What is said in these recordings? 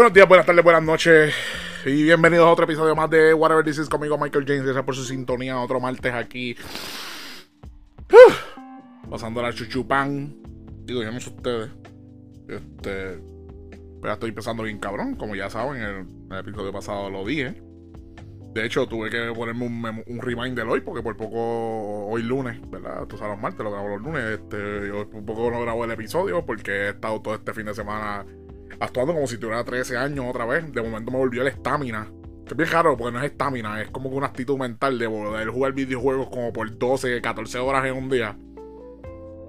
Buenos días, buenas tardes, buenas noches y bienvenidos a otro episodio más de Whatever This Is conmigo Michael James. Gracias por su sintonía. Otro martes aquí. Pasando la chuchupán. Digo, yo no sé ustedes. Este. Pero estoy empezando bien cabrón. Como ya saben, en el, episodio pasado lo dije. De hecho, tuve que ponerme un, un, reminder hoy porque por poco hoy lunes, ¿verdad? Tú sabes, los martes lo grabo los lunes. Este, yo por poco no grabo el episodio porque he estado todo este fin de semana actuando como si tuviera 13 años otra vez. De momento me volvió la estamina. Que es bien raro porque no es estamina, es como que una actitud mental de poder jugar videojuegos como por 12, 14 horas en un día.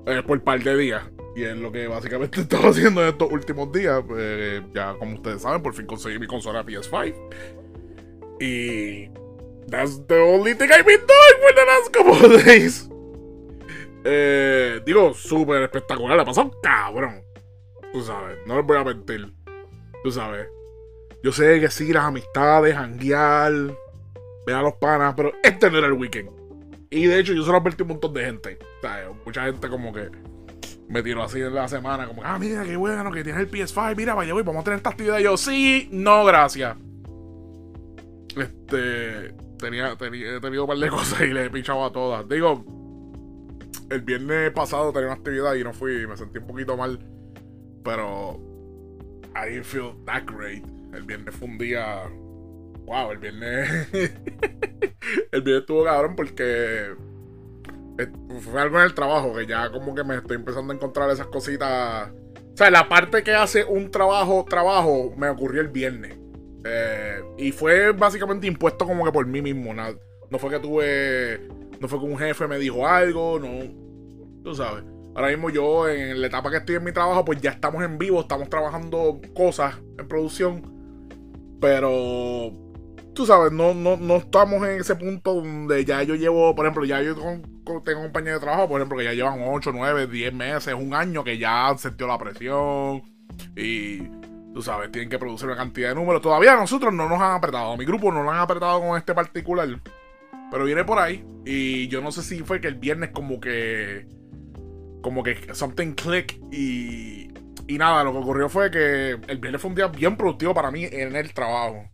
Eh, por par de días. Y es lo que básicamente he estado haciendo en estos últimos días. Eh, ya como ustedes saben, por fin conseguí mi consola PS5. Y. That's the only thing I've been doing for the last couple of days. Eh, digo, súper espectacular. La pasó cabrón. Tú sabes, no les voy a mentir. Tú sabes. Yo sé que sí, las amistades, janguear, ver a los panas, pero este no era el weekend. Y de hecho, yo se lo advertí un montón de gente. O mucha gente como que me tiró así en la semana, como, ah, mira, qué bueno que tienes el PS5, mira, vaya, voy, vamos a tener esta actividad. Y yo, sí, no, gracias. Este, tenía, tenía, he tenido un par de cosas y le he pinchado a todas. Digo, el viernes pasado tenía una actividad y no fui, me sentí un poquito mal pero I didn't feel that great. El viernes fue un día. Wow, el viernes. el viernes estuvo cabrón porque. Fue algo en el trabajo que ya como que me estoy empezando a encontrar esas cositas. O sea, la parte que hace un trabajo, trabajo, me ocurrió el viernes. Eh, y fue básicamente impuesto como que por mí mismo. No, no fue que tuve. No fue que un jefe me dijo algo, no. Tú sabes. Ahora mismo yo en la etapa que estoy en mi trabajo, pues ya estamos en vivo, estamos trabajando cosas en producción. Pero tú sabes, no, no, no estamos en ese punto donde ya yo llevo, por ejemplo, ya yo tengo compañeros de trabajo, por ejemplo, que ya llevan 8, 9, 10 meses, un año que ya han sentido la presión y tú sabes, tienen que producir una cantidad de números. Todavía nosotros no nos han apretado, mi grupo no lo han apretado con este particular, pero viene por ahí y yo no sé si fue que el viernes como que como que something click y, y nada, lo que ocurrió fue que el viernes fue un día bien productivo para mí en el trabajo.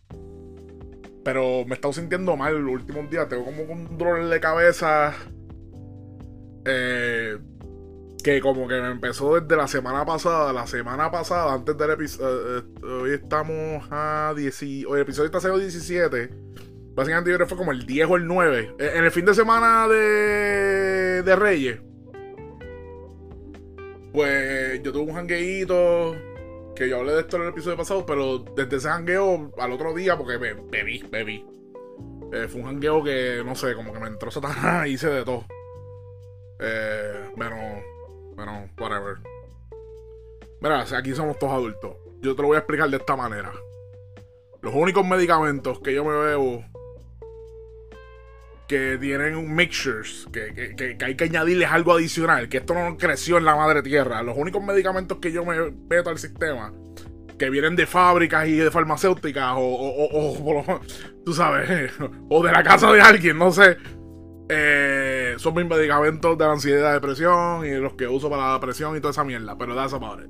Pero me he estado sintiendo mal los últimos días. Tengo como un dolor de cabeza. Eh, que como que me empezó desde la semana pasada. La semana pasada, antes del episodio. Eh, eh, hoy estamos a 10. Hoy el episodio está siendo 17. Básicamente yo creo que fue como el 10 o el 9. En el fin de semana de, de Reyes pues yo tuve un jangueito que yo hablé de esto en el episodio pasado, pero desde ese jangueo al otro día, porque bebí, bebí. Eh, fue un jangueo que, no sé, como que me entró Satanás y hice de todo. Eh, pero, bueno, whatever. Mira, aquí somos todos adultos. Yo te lo voy a explicar de esta manera. Los únicos medicamentos que yo me bebo que tienen mixtures, que, que, que, hay que añadirles algo adicional, que esto no creció en la madre tierra. Los únicos medicamentos que yo me meto al sistema, que vienen de fábricas y de farmacéuticas, o, o, o, tú sabes, o de la casa de alguien, no sé, eh, son mis medicamentos de la ansiedad y depresión y los que uso para la depresión y toda esa mierda. Pero that's about it.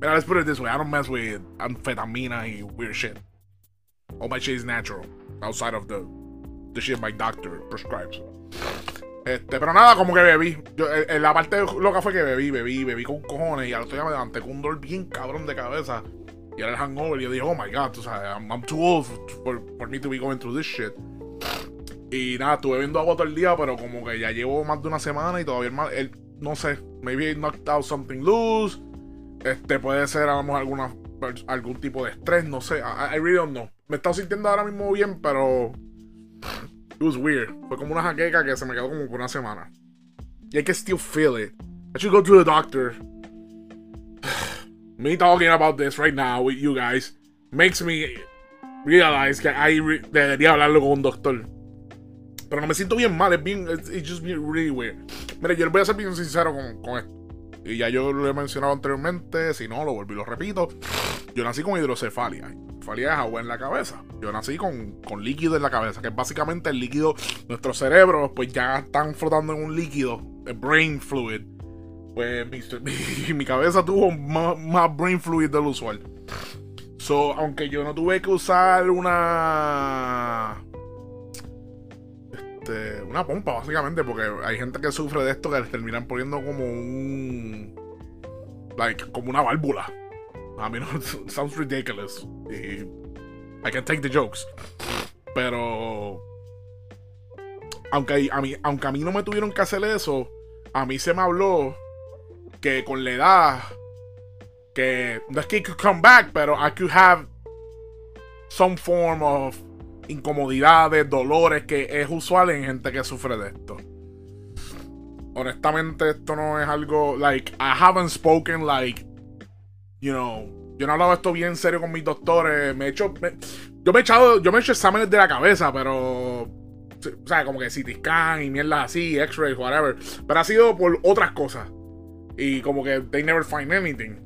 Mira, let's put it this way: I don't mess with anfetamina y weird shit. All my shit is natural, outside of the the shit my doctor prescribes. Este, pero nada, como que bebí. Yo, en, eh, eh, la parte loca fue que bebí, bebí, bebí con cojones. Y al otro día me levanté con un dolor bien cabrón de cabeza. Y era el hangover. Y yo dije, oh my god, tú sabes, I'm, too old for, for, me to be going through this shit. Y nada, estuve viendo agua todo el día, pero como que ya llevo más de una semana y todavía mal, el, no sé, maybe I knocked out something loose. Este puede ser a lo mejor alguna, algún tipo de estrés, no sé. I, I really don't know. Me he estado sintiendo ahora mismo bien, pero It was weird. Fue como una jaqueca que se me quedó como por una semana. Y I can still feel it. I should go to the doctor. me talking about this right now with you guys makes me realize que I debería hablarlo con un doctor. Pero no me siento bien mal, es bien. It's, just really weird. Mire, yo les voy a ser bien sincero con, con esto. Y ya yo lo he mencionado anteriormente, si no, lo volví y lo repito. Yo nací con hidrocefalia. Hidrocefalia es agua en la cabeza. Yo nací con, líquido en la cabeza, que es básicamente el líquido. Nuestros cerebros, pues ya están flotando en un líquido, el brain fluid. Pues mi, mi, cabeza tuvo más, brain fluid del usual. So, aunque yo no tuve que usar una. Este, una pompa, básicamente, porque hay gente que sufre de esto que les terminan poniendo como un. Like, como una válvula. I mean, it sounds ridiculous. Y I can take the jokes. Pero. Aunque a, mí, aunque a mí no me tuvieron que hacer eso, a mí se me habló que con la edad que no es que could come back, pero I could have some form of incomodidades, dolores que es usual en gente que sufre de esto. Honestamente, esto no es algo like I haven't spoken like you know, yo no he hablado esto bien serio con mis doctores, me he hecho yo me he echado yo me he hecho exámenes de la cabeza, pero o sea, como que CT scan y mierda así, X-ray, whatever, pero ha sido por otras cosas. Y como que they never find anything.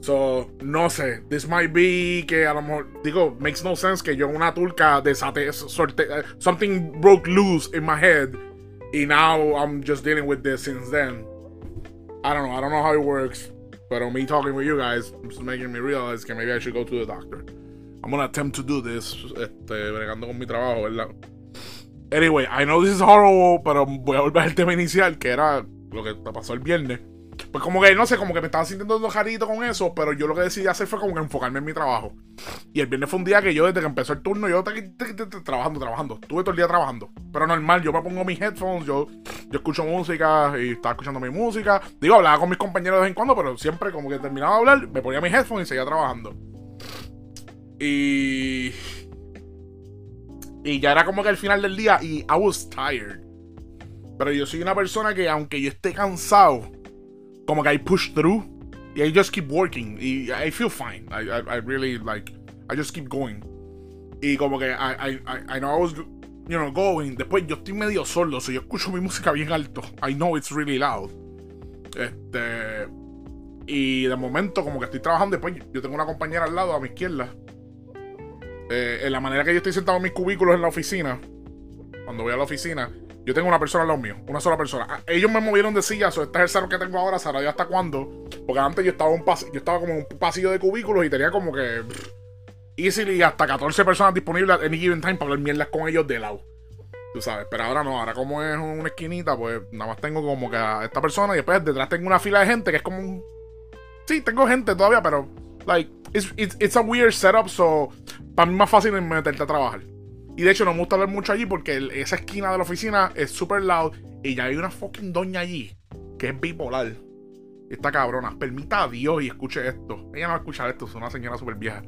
So, no sé. This might be que a lo mejor, digo, makes no sense que yo una turca desate, sorte, something broke loose in my head. Y now I'm just dealing with this since then. I don't know. I don't know how it works. But me talking with you guys is making me realize que maybe I should go to the doctor. I'm gonna attempt to do this. Este, bregando con mi trabajo, ¿verdad? Anyway, I know this is horrible, pero voy a volver al tema inicial, que era lo que pasó el viernes. Pues como que, no sé, como que me estaba sintiendo jarito con eso, pero yo lo que decidí hacer fue como que enfocarme en mi trabajo. Y el viernes fue un día que yo, desde que empezó el turno, yo trabajando, trabajando. Estuve todo el día trabajando. Pero normal, yo me pongo mis headphones, yo, yo escucho música y estaba escuchando mi música. Digo, hablaba con mis compañeros de vez en cuando, pero siempre como que terminaba de hablar, me ponía mis headphones y seguía trabajando. Y... Y ya era como que el final del día y I was tired. Pero yo soy una persona que aunque yo esté cansado, como que I push through y I just keep working y I feel fine. I, I, really like, I just keep going. Y como que I, I, I know I was, you know, going. Después yo estoy medio sordo, so yo escucho mi música bien alto. I know it's really loud. Este. Y de momento, como que estoy trabajando, después yo tengo una compañera al lado, a mi izquierda. Eh, en la manera que yo estoy sentado en mis cubículos en la oficina, cuando voy a la oficina, yo tengo una persona al lado mío, una sola persona. Ah, ellos me movieron de silla, so este es el salón que tengo ahora, sabrá hasta cuándo. Porque antes yo estaba, un yo estaba como en un pasillo de cubículos y tenía como que easily hasta 14 personas disponibles en given time para hablar mierdas con ellos de lado. Tú sabes, pero ahora no, ahora como es una esquinita, pues nada más tengo como que a esta persona y después detrás tengo una fila de gente que es como un... Sí, tengo gente todavía, pero like, it's, it's, it's a weird setup, so para mí es más fácil meterte a trabajar. Y de hecho no me gusta hablar mucho allí porque esa esquina de la oficina es super loud y ya hay una fucking doña allí que es bipolar. Esta cabrona, permita a Dios y escuche esto. Ella no va a escuchar esto, es una señora súper vieja.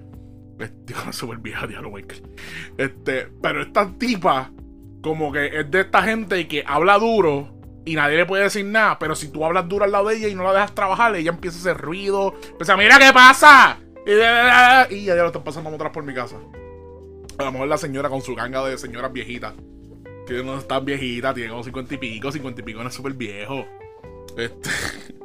Una súper vieja, diablo, Este, pero esta tipa, como que es de esta gente que habla duro y nadie le puede decir nada. Pero si tú hablas duro al lado de ella y no la dejas trabajar, ella empieza a hacer ruido. Empieza, mira qué pasa. Y ya lo están pasando atrás por mi casa. A lo mejor la señora con su ganga de señoras viejitas. Que no está viejita, tiene como 50 y pico, 50 y pico, no es súper viejo. Este.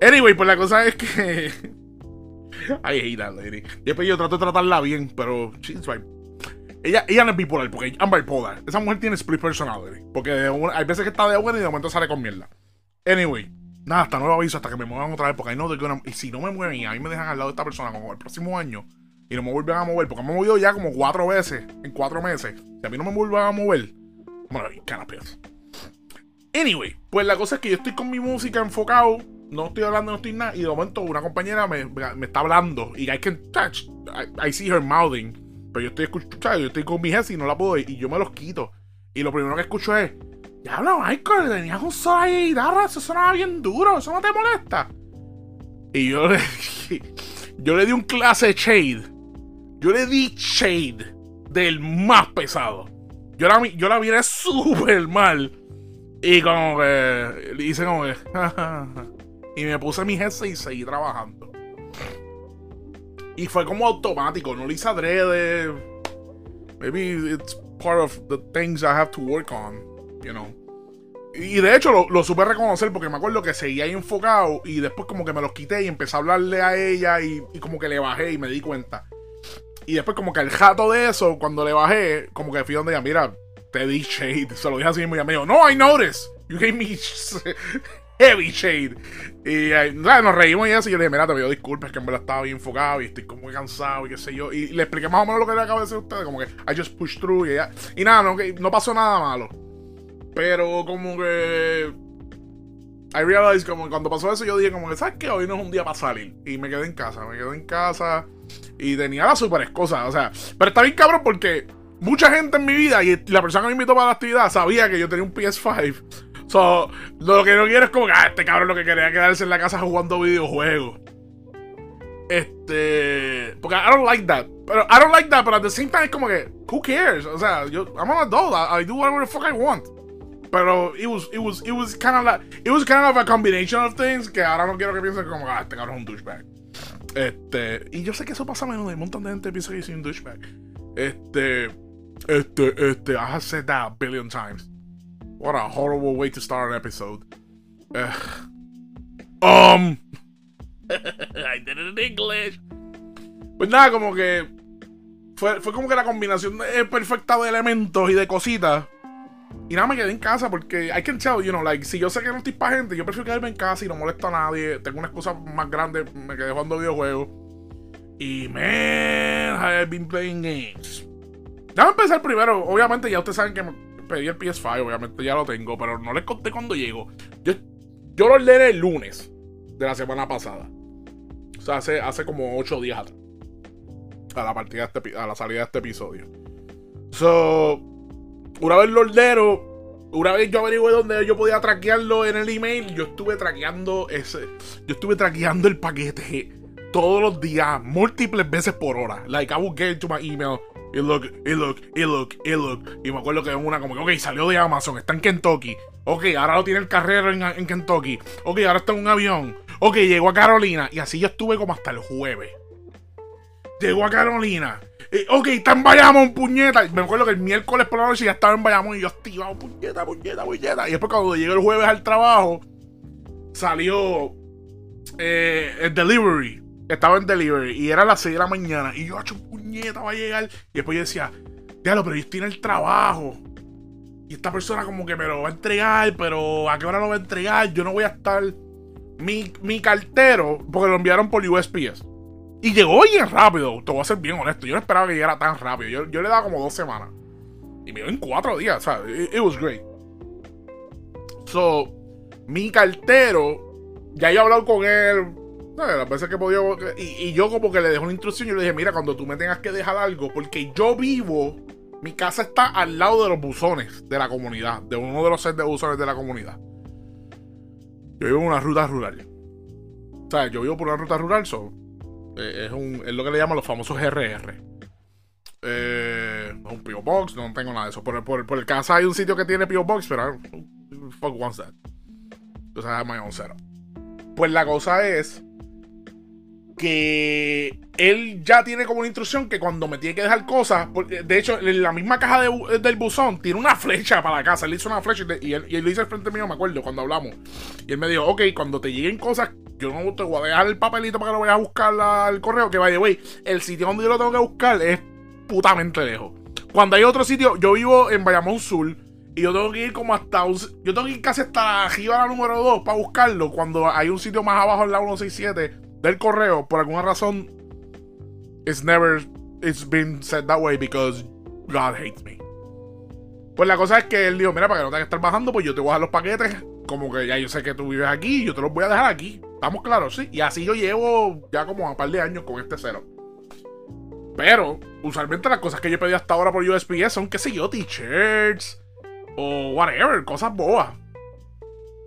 Anyway, pues la cosa es que. Ay, hate that lady. Después yo trato de tratarla bien, pero she's right. Ella, ella no es bipolar, porque I'm bipolar. Esa mujer tiene split personality. Porque hay veces que está de buena y de momento sale con mierda. Anyway, nada, hasta nuevo aviso, hasta que me muevan otra vez, porque they're gonna. Y si no me mueven y a mí me dejan al lado de esta persona como el próximo año, y no me vuelven a mover, porque me he movido ya como cuatro veces en cuatro meses. Si a mí no me vuelven a mover, bueno, canapés. Anyway, pues la cosa es que yo estoy con mi música enfocado, no estoy hablando, no estoy nada, y de momento una compañera me, me está hablando, y I can touch, I, see her pero yo estoy escuchando, yo estoy con mi jefe y no la puedo, y yo me los quito. Y lo primero que escucho es, ya habla Michael, tenías un solo ahí de guitarra, eso sonaba bien duro, eso no te molesta. Y yo le, yo le di un clase de shade yo le di shade del más pesado. Yo la, yo la miré súper mal. Y como que le hice como que. y me puse mi jersey y seguí trabajando. Y fue como automático, no le hice adrede. Maybe it's part of the things I have to work on, you know. Y de hecho lo, lo supe reconocer porque me acuerdo que seguía ahí enfocado y después como que me los quité y empecé a hablarle a ella y como que le bajé y me di cuenta. Y después, como que el jato de eso, cuando le bajé, como que fui donde ella, mira, te di shade. Se lo dije así mismo y ella no, I noticed. You gave me heavy shade. Y eh, nos reímos y eso. Y yo le dije, mira, te pido disculpas, que en verdad estaba bien enfocado y estoy como muy cansado y qué sé yo. Y le expliqué más o menos lo que le acabo de decir a ustedes, como que I just pushed through y ya. Y nada, no, no pasó nada malo. Pero como que. I realized como cuando pasó eso, yo dije como que, ¿sabes qué? Hoy no es un día para salir. Y me quedé en casa, me quedé en casa. Y tenía las super cosas, o sea. Pero está bien cabrón porque mucha gente en mi vida y la persona que me invitó para la actividad sabía que yo tenía un PS5 So, lo que no quiero es como que, ah, este cabrón lo que quería quedarse en la casa jugando videojuegos. Este. Porque I don't like that. Pero I don't like that, but at the same time es como que, who cares? O sea, yo, I'm an adult. I, do whatever the fuck I want. Pero it was, it was, it was kind of like, it was kind of a combination of things que ahora no quiero que piensen como, ah, este cabrón es un douchebag. Este, y yo sé que eso pasa menos de un montón de gente piensa que soy un douchebag. Este, este, este, I have said that a billion times. What a horrible way to start an episode. Uh, um. I did it in English. Pues nada, como que. Fue, fue como que la combinación perfecta de elementos y de cositas. Y nada, me quedé en casa porque I can tell, you know, like, si yo sé que no estoy para gente, yo prefiero quedarme en casa y no molesto a nadie. Tengo una excusa más grande, me quedé jugando videojuegos. Y man, I have been playing games. Déjame empezar primero. Obviamente, ya ustedes saben que pedí el PS5, obviamente ya lo tengo, pero no les conté cuando llego. Yo, yo lo ordené el lunes de la semana pasada. O sea, hace, hace como 8 días atrás. A la, partida este, a la salida de este episodio. So, una vez lo ordeno, una vez yo averigué dónde yo podía traquearlo en el email, yo estuve traqueando ese. Yo estuve traqueando el paquete todos los días, múltiples veces por hora. Like, I would get my email y look, y look, y look, y look. Y me acuerdo que en una como que, ok, salió de Amazon, está en Kentucky. Ok, ahora lo tiene el carrero en, Kentucky. Ok, ahora está en un avión. Ok, llegó a Carolina. Y así yo estuve como hasta el jueves. Llegó a Carolina. ok, está en Bayamón, puñeta. Me acuerdo que el miércoles por la noche ya estaba en Bayamón y yo activado, puñeta, puñeta, puñeta. Y después cuando llegué el jueves al trabajo, salió eh, el delivery. Estaba en delivery y era las 6 de la mañana. Y yo, hecho puñeta, va a llegar. Y después yo decía, diablo, pero yo estoy en el trabajo. Y esta persona como que me lo va a entregar, pero ¿a qué hora lo va a entregar? Yo no voy a estar. Mi, mi cartero, porque lo enviaron por USPS. Y llegó bien rápido, te voy a ser bien honesto. Yo no esperaba que llegara tan rápido. Yo, yo le daba como dos semanas. Y me dio en cuatro días, o sea, it, was great. So, mi cartero, ya he hablado con él las veces que podía. Y, yo, como que le dejé una instrucción. Yo le dije: Mira, cuando tú me tengas que dejar algo, porque yo vivo. Mi casa está al lado de los buzones de la comunidad, de uno de los sets de buzones de la comunidad. Yo vivo en una ruta rural. O sea, yo vivo por una ruta rural, so, eh, es, un, es lo que le llaman los famosos RR. Eh, un P.O. Box, no tengo nada de eso. Por, por, por, el casa hay un sitio que tiene P.O. Box, pero fuck wants that. Entonces, my own setup. Pues la cosa es que él ya tiene como una instrucción que cuando me tiene que dejar cosas, de hecho, en la misma caja del buzón tiene una flecha para la casa. Él hizo una flecha y, él, lo hizo al frente mío, me acuerdo, cuando hablamos. Y él me dijo, ok, cuando te lleguen cosas, yo no te voy a dejar el papelito para que lo vayas a buscar al correo. Que vaya, güey, el sitio donde yo lo tengo que buscar es putamente lejos. Cuando hay otro sitio, yo vivo en Bayamón Sur. Y yo tengo que ir como hasta Yo tengo que ir casi hasta arriba la número 2 para buscarlo. Cuando hay un sitio más abajo en la 167 del correo, por alguna razón, it's never, it's been said that way because God hates me. Pues la cosa es que él dijo, mira, para que no tengas que estar bajando, pues yo te voy a dejar los paquetes, como que ya yo sé que tú vives aquí, yo te los voy a dejar aquí. ¿Estamos claros? Sí. Y así yo llevo ya como un par de años con este cero. Pero, usualmente las cosas que yo pedí hasta ahora por USPS son, qué sé yo, t-shirts o whatever, cosas boas.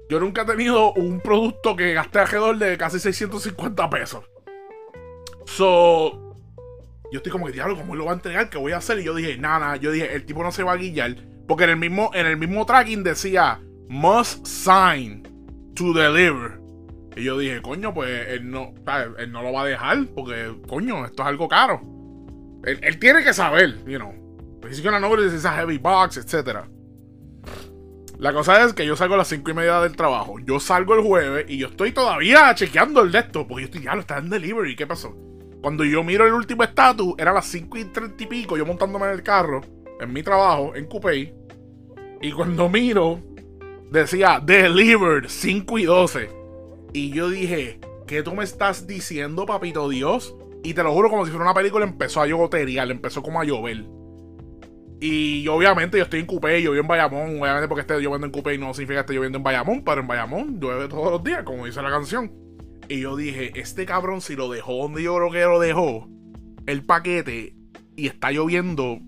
Yo nunca he tenido un producto que gasté alrededor de casi 650 pesos. So, yo estoy como que, diablo, ¿cómo lo va a entregar? ¿Qué voy a hacer? Y yo dije, nada, yo dije, el tipo no se va a guillar. Porque en el mismo, en el mismo tracking decía, must sign to deliver. Y yo dije, coño, pues él no, él no lo va a dejar, porque, coño, esto es algo caro. Él, tiene que saber, you know. He's gonna notice it's a heavy box, etcétera. La cosa es que yo salgo a las 5 y media del trabajo. Yo salgo el jueves y yo estoy todavía chequeando el de esto. Porque yo estoy, ya lo está en delivery. ¿Qué pasó? Cuando yo miro el último estatus, era las 5 y 30 y pico. Yo montándome en el carro, en mi trabajo, en Coupé. Y cuando miro, decía Delivered 5 y 12. Y yo dije, ¿qué tú me estás diciendo, papito Dios? Y te lo juro, como si fuera una película, empezó a gotería, empezó como a llover. Y obviamente yo estoy en Coupé, yo vivo en Bayamón, obviamente porque esté lloviendo en Coupé no significa que esté lloviendo en Bayamón, pero en Bayamón llueve todos los días, como dice la canción. Y yo dije, este cabrón si lo dejó donde yo creo que lo dejó, el paquete, y está lloviendo,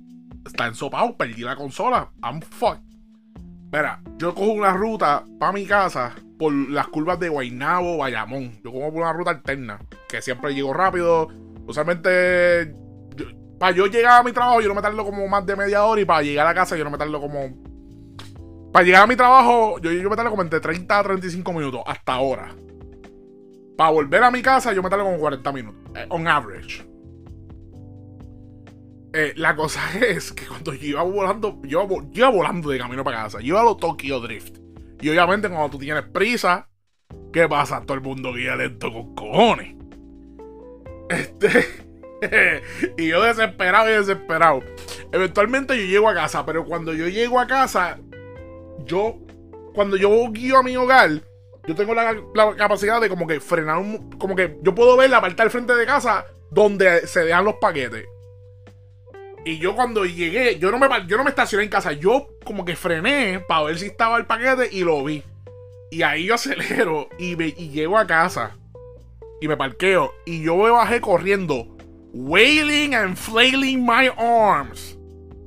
está ensopado, perdí la consola, I'm fucked. Mira, yo cojo una ruta para mi casa por las curvas de Guaynabo, Bayamón. Yo cojo por una ruta alterna, que siempre llego rápido. Usualmente para yo llegar a mi trabajo, yo no me tardo como más de media hora. Y para llegar a casa, yo no me tardo como. Para llegar a mi trabajo, yo, yo me tardo como entre 30 a 35 minutos, hasta ahora. Para volver a mi casa, yo me tardo como 40 minutos, eh, on average. Eh, la cosa es que cuando yo iba volando, yo, iba volando de camino para casa, yo iba a los Tokyo Drift. Y obviamente, cuando tú tienes prisa, ¿qué pasa? Todo el mundo guía lento con cojones. Este. y yo desesperado y desesperado. Eventualmente yo llego a casa, pero cuando yo llego a casa, yo, cuando yo guío a mi hogar, yo tengo la, capacidad de como que frenar un, como que yo puedo ver la parte del frente de casa donde se dejan los paquetes. Y yo cuando llegué, yo no me, yo no me estacioné en casa, yo como que frené para ver si estaba el paquete y lo vi. Y ahí yo acelero y, me, y llego a casa. Y me parqueo. Y yo me bajé corriendo wailing and flailing my arms.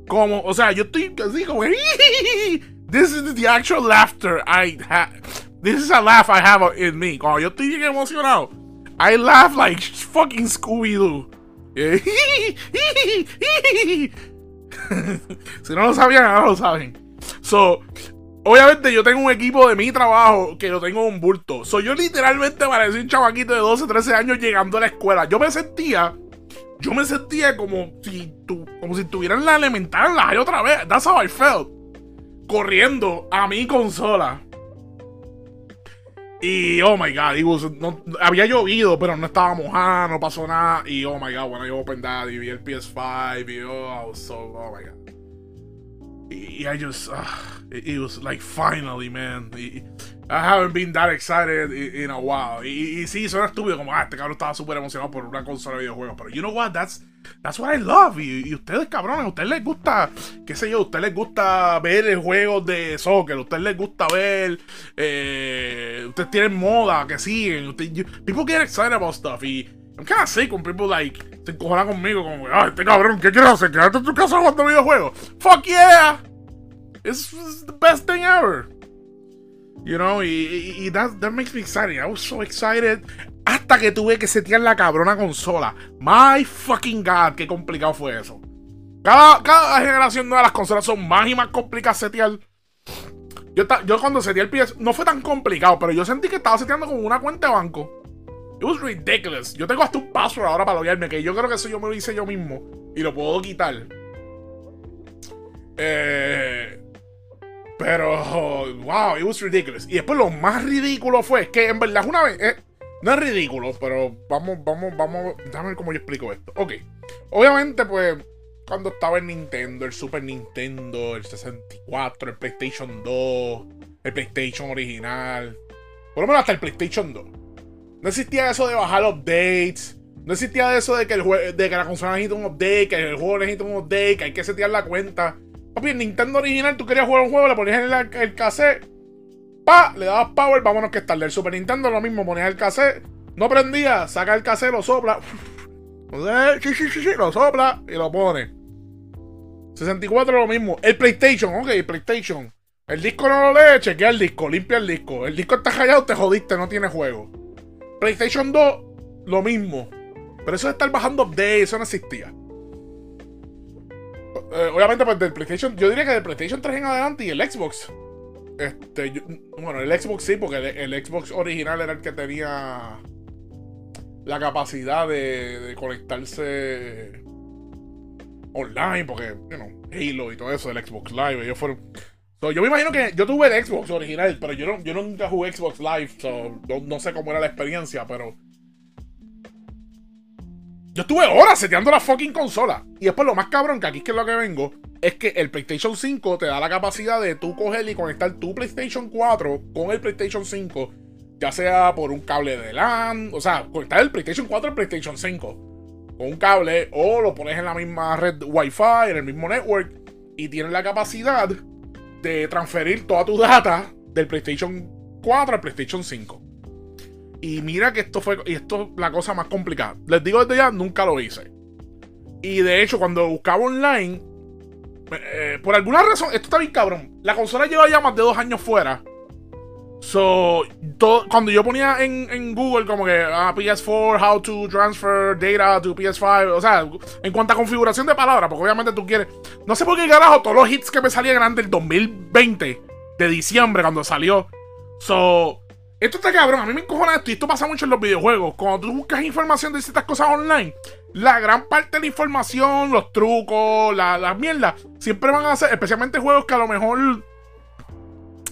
Como, o sea, yo estoy así como. This is the actual laughter I have. This is a laugh I have in me. Cuando yo estoy bien emocionado, I laugh like fucking Scooby-Doo. si no lo sabían, ahora lo saben. So, obviamente yo tengo un equipo de mi trabajo que lo tengo en un bulto. So, yo literalmente parecía un chavaquito de 12, 13 años llegando a la escuela. Yo me sentía yo me sentía como si, tu, como si la elemental la hay otra vez. That's how I felt. Corriendo a mi consola. Y oh my god, no, había llovido, pero no estaba mojada, no pasó nada. Y oh my god, bueno, yo open that y vi el PS5 y oh, I was so, oh my god. Y, I just, uh, it, was like finally, man. I haven't been that excited in, a while. Y, y, sí, suena estúpido, como, ah, este cabrón estaba súper emocionado por una consola de videojuegos. Pero you know what, that's, that's what I love. Y, ustedes, cabrones, a ustedes les gusta, qué sé yo, ustedes les gusta ver juegos de soccer, a ustedes les gusta ver, eh, ustedes tienen moda que siguen. people get excited about stuff. Y I'm kind of sick when people like se encojonan conmigo, como, ah, este cabrón, ¿qué quieres hacer? ¿Quedarte en tu casa jugando videojuegos? Fuck yeah! It's, the best thing ever. You know, y, that, that, makes me excited. I was so excited. Hasta que tuve que setear la cabrona consola. My fucking god, qué complicado fue eso. Cada, cada generación de las consolas son más y más complicadas setear. Yo, yo cuando seteé el PS, no fue tan complicado, pero yo sentí que estaba seteando con una cuenta de banco. It was ridiculous. Yo tengo hasta un password ahora para loguearme, que yo creo que eso yo me lo hice yo mismo. Y lo puedo quitar. Eh, pero, wow, it was ridiculous. Y después lo más ridículo fue que en verdad una vez, no es ridículo, pero vamos, vamos, vamos, déjame ver cómo yo explico esto. Ok, obviamente pues cuando estaba el Nintendo, el Super Nintendo, el 64, el PlayStation 2, el PlayStation original, por lo menos hasta el PlayStation 2. No existía eso de bajar updates. No existía eso de que, el de que la consola necesita un update, que el juego necesita un update, que hay que setear la cuenta. Papi, en Nintendo original, tú querías jugar un juego, le ponías el, el cassette, le dabas power, vámonos que es tarde. El Super Nintendo lo mismo, ponías el cassette, no prendía, saca el cassette, lo sopla, lo sopla y lo pone. 64 lo mismo. El PlayStation, ok, el PlayStation. El disco no lo lee, chequea el disco, limpia el disco. El disco está callado, te jodiste, no tiene juego. PlayStation 2, lo mismo. Pero eso de estar bajando updates, eso no existía. Eh, obviamente, pues del PlayStation, yo diría que del PlayStation 3 en adelante y el Xbox. Este, bueno, el Xbox sí, porque el, Xbox original era el que tenía la capacidad de, conectarse online, porque, you know, Halo y todo eso, el Xbox Live, ellos fueron. yo me imagino que yo tuve el Xbox original, pero yo, no, yo nunca jugué Xbox Live, no, no sé cómo era la experiencia, pero yo estuve horas seteando la fucking consola. Y después lo más cabrón, que aquí es que es lo que vengo. Es que el PlayStation 5 te da la capacidad de tú coger y conectar tu PlayStation 4 con el PlayStation 5, ya sea por un cable de LAN, o sea, conectar el PlayStation 4 al PlayStation 5 con un cable o lo pones en la misma red Wi-Fi, en el mismo network y tienes la capacidad de transferir toda tu data del PlayStation 4 al PlayStation 5. Y mira que esto fue y esto es la cosa más complicada. Les digo desde ya, nunca lo hice. Y de hecho, cuando buscaba online, eh, por alguna razón, esto está bien cabrón. La consola lleva ya más de dos años fuera. So, cuando yo ponía en, Google como que ah, PS4, how to transfer data to PS5, o sea, en cuanto a configuración de palabras, porque obviamente tú quieres. No sé por qué carajo, todos los hits que me salían eran del 2020, de diciembre, cuando salió. So, esto está cabrón, a mí me encojona esto y esto pasa mucho en los videojuegos. Cuando tú buscas información de ciertas cosas online, la gran parte de la información, los trucos, las la mierdas, siempre van a ser, especialmente juegos que a lo mejor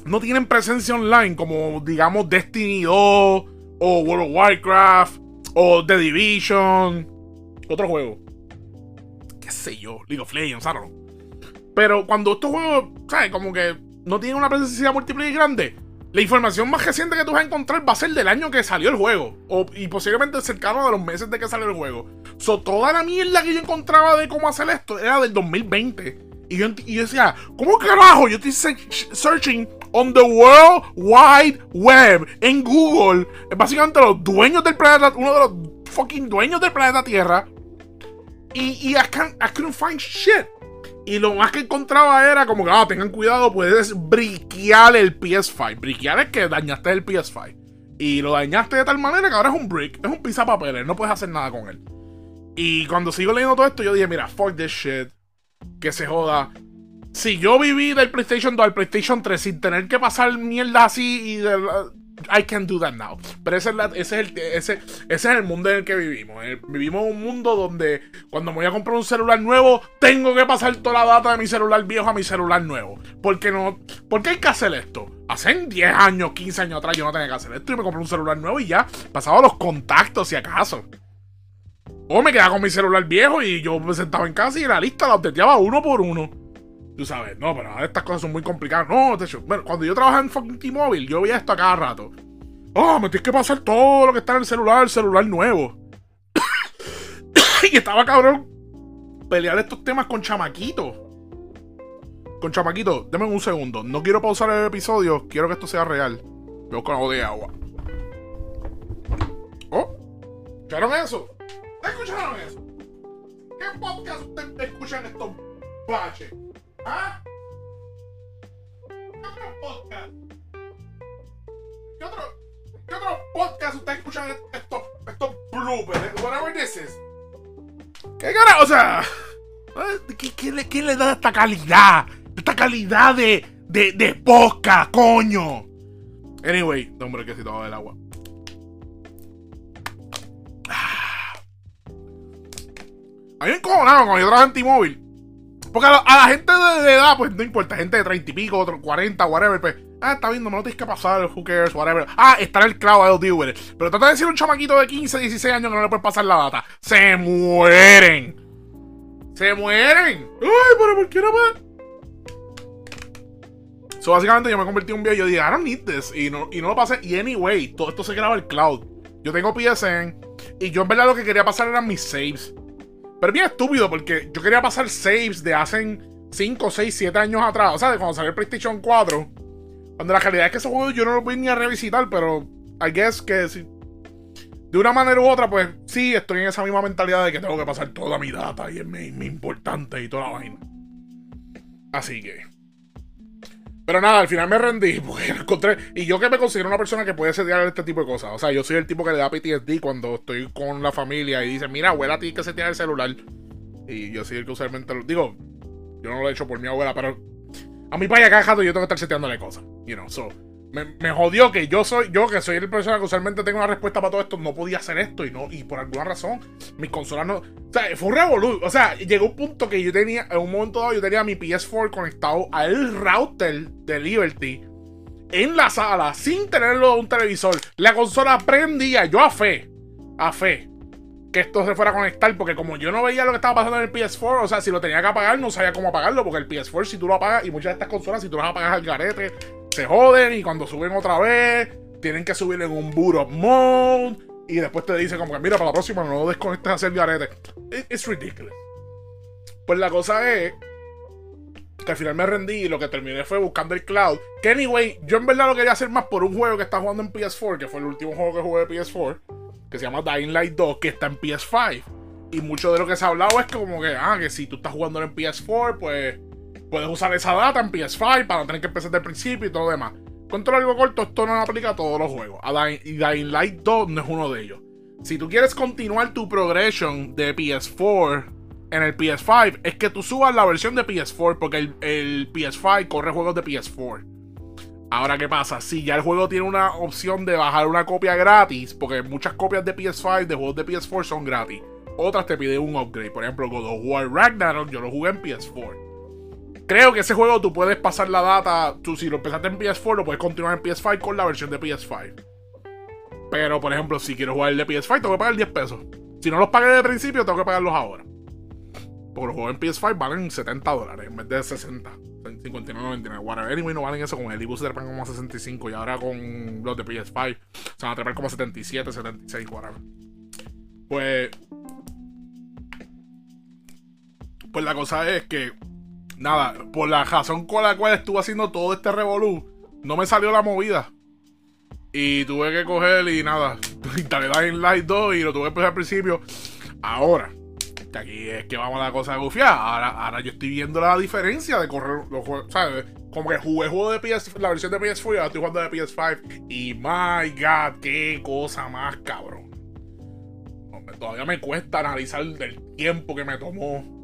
no tienen presencia online, como digamos Destiny 2 o World of Warcraft o The Division, otro juego. Qué sé yo, League of Legends, don't Pero cuando estos juegos, ¿sabes? Como que no tienen una presencia múltiple y grande la información más reciente que tú vas a encontrar va a ser del año que salió el juego. O, y posiblemente cercano de los meses de que salió el juego. So, toda la mierda que yo encontraba de cómo hacer esto era del 2020. Y yo, y decía, ¿cómo carajo? Yo estoy searching on the World Wide Web en Google. Básicamente los dueños del planeta, uno de los fucking dueños del planeta Tierra. Y, y I, I couldn't find shit. Y lo más que encontraba era como que, ah, tengan cuidado, puedes briquear el PS5. Briquear es que dañaste el PS5. Y lo dañaste de tal manera que ahora es un brick, es un pizza papeles, no puedes hacer nada con él. Y cuando sigo leyendo todo esto, yo dije, mira, fuck this shit. Que se joda. Si yo viví del PlayStation 2 al PlayStation 3 sin tener que pasar mierda así y de, I can do that now. Pero ese es, el, ese, es el mundo en el que vivimos. Eh, vivimos un mundo donde cuando me voy a comprar un celular nuevo, tengo que pasar toda la data de mi celular viejo a mi celular nuevo. Porque no, ¿Por qué hay que hacer esto? Hace 10 años, 15 años atrás yo no tenía que hacer esto y me compré un celular nuevo y ya pasaba los contactos si acaso. O me quedaba con mi celular viejo y yo me sentaba en casa y la lista la obteteaba uno por uno. Tú sabes, no, pero estas cosas son muy complicadas. No, de hecho, bueno, cuando yo trabajaba en fucking T-Mobile, yo veía esto a cada rato. Oh, me tienes que pasar todo lo que está en el celular, el celular nuevo. y estaba cabrón pelear estos temas con chamaquito. Con chamaquito, denme un segundo. No quiero pausar el episodio, quiero que esto sea real. Veo con algo de agua. Oh, ¿escucharon eso? ¿Escucharon eso? ¿Qué podcast escuchan estos baches? ¿Ah? ¿Qué otro podcast? ¿Qué otro, qué otro podcast ustedes escuchan estos, estos bloopers? Whatever this is. ¿Qué cara? O sea, ¿qué, qué, le, ¿qué, le, da esta calidad? Esta calidad de, de, de podcast, coño. Anyway, hombre, que si todo el agua. Ah. A mí me encojonaba cuando yo trabajaba en T-Mobile. Porque a la, gente de, edad, pues no importa, gente de 30 y pico, otro 40, whatever, pues, ah, está viendo, no tienes que pasar, who cares, whatever. Ah, está en el cloud, I'll deal with it. Pero trata de decir un chamaquito de 15, 16 años que no le puedes pasar la data. Se mueren. Se mueren. Ay, pero ¿por qué no me.? So, básicamente yo me convertí en un viejo y yo dije, I don't need this. Y no, y no lo pasé. Y anyway, todo esto se graba el cloud. Yo tengo PSN. Y yo en verdad lo que quería pasar eran mis saves. Pero bien estúpido porque yo quería pasar saves de hace 5, 6, 7 años atrás. O sea, de cuando salió el PlayStation 4. Cuando la realidad es que esos juegos yo no los voy ni a revisitar, pero I guess que si, de una manera u otra, pues sí, estoy en esa misma mentalidad de que tengo que pasar toda mi data y es muy, muy importante y toda la vaina. Así que. Pero nada, al final me rendí porque encontré. Y yo que me considero una persona que puede setear este tipo de cosas. O sea, yo soy el tipo que le da PTSD cuando estoy con la familia y dice, mira, abuela, tienes que setear el celular. Y yo soy el que usualmente lo. Digo, yo no lo he hecho por mi abuela, pero. A mi padre acá yo tengo que estar seteándole cosas. You know, so. Me, jodió que yo soy, yo que soy el persona que usualmente tengo una respuesta para todo esto, no podía hacer esto y no, y por alguna razón, mis consolas no. O sea, fue un revolú. O sea, llegó un punto que yo tenía, en un momento dado, yo tenía mi PS4 conectado al router de Liberty en la sala, sin tenerlo un televisor. La consola prendía, yo a fe, a fe. que esto se fuera a conectar, porque como yo no veía lo que estaba pasando en el PS4, o sea, si lo tenía que apagar, no sabía cómo apagarlo, porque el PS4, si tú lo apagas, y muchas de estas consolas, si tú las apagas al garete, se joden, y cuando suben otra vez, tienen que subir en un boot mode, y después te dice como que, mira, para la próxima no desconectes a hacer garete. It's ridiculous. Pues la cosa es que al final me rendí y lo que terminé fue buscando el cloud. Que anyway, yo en verdad lo quería hacer más por un juego que está jugando en PS4, que fue el último juego que jugué de PS4 que se llama Dying Light 2, que está en PS5. Y mucho de lo que se ha hablado es como que, ah, que si tú estás jugando en PS4, pues puedes usar esa data en PS5 para no tener que empezar desde el principio y todo lo demás. Contra algo corto, esto no aplica a todos los juegos. y Dying Light 2 no es uno de ellos. Si tú quieres continuar tu progression de PS4 en el PS5, es que tú subas la versión de PS4, porque el, el PS5 corre juegos de PS4. Ahora, ¿qué pasa? Si ya el juego tiene una opción de bajar una copia gratis, porque muchas copias de PS5 de juegos de PS4 son gratis. Otras te piden un upgrade. Por ejemplo, God of War Ragnarok, yo lo jugué en PS4. Creo que ese juego tú puedes pasar la data. Tú, si lo empezaste en PS4, lo puedes continuar en PS5 con la versión de PS5. Pero, por ejemplo, si quiero jugar el de PS5, tengo que pagar 10 pesos. Si no los pagué de principio, tengo que pagarlos ahora. Porque los juegos en PS5 valen 70 dólares en vez de 60. 59.99, whatever. Anyway, no valen eso con el Ibus se trepan como 65 y ahora con los de PS5 se van a trepar como 77, 76, whatever. Pues. Pues la cosa es que. Nada, por la razón con la cual estuve haciendo todo este revolú, no me salió la movida. Y tuve que coger y nada, instalé Dying Light 2 y lo tuve que empezar al principio. Ahora, que aquí es que vamos a la cosa gufiada. Ahora, ahora yo estoy viendo la diferencia de correr los juegos. ¿Sabes? Como que jugué juego de PS, la versión de PS4 y ahora estoy jugando de PS5. Y my god, qué cosa más cabrón. todavía me cuesta analizar el tiempo que me tomó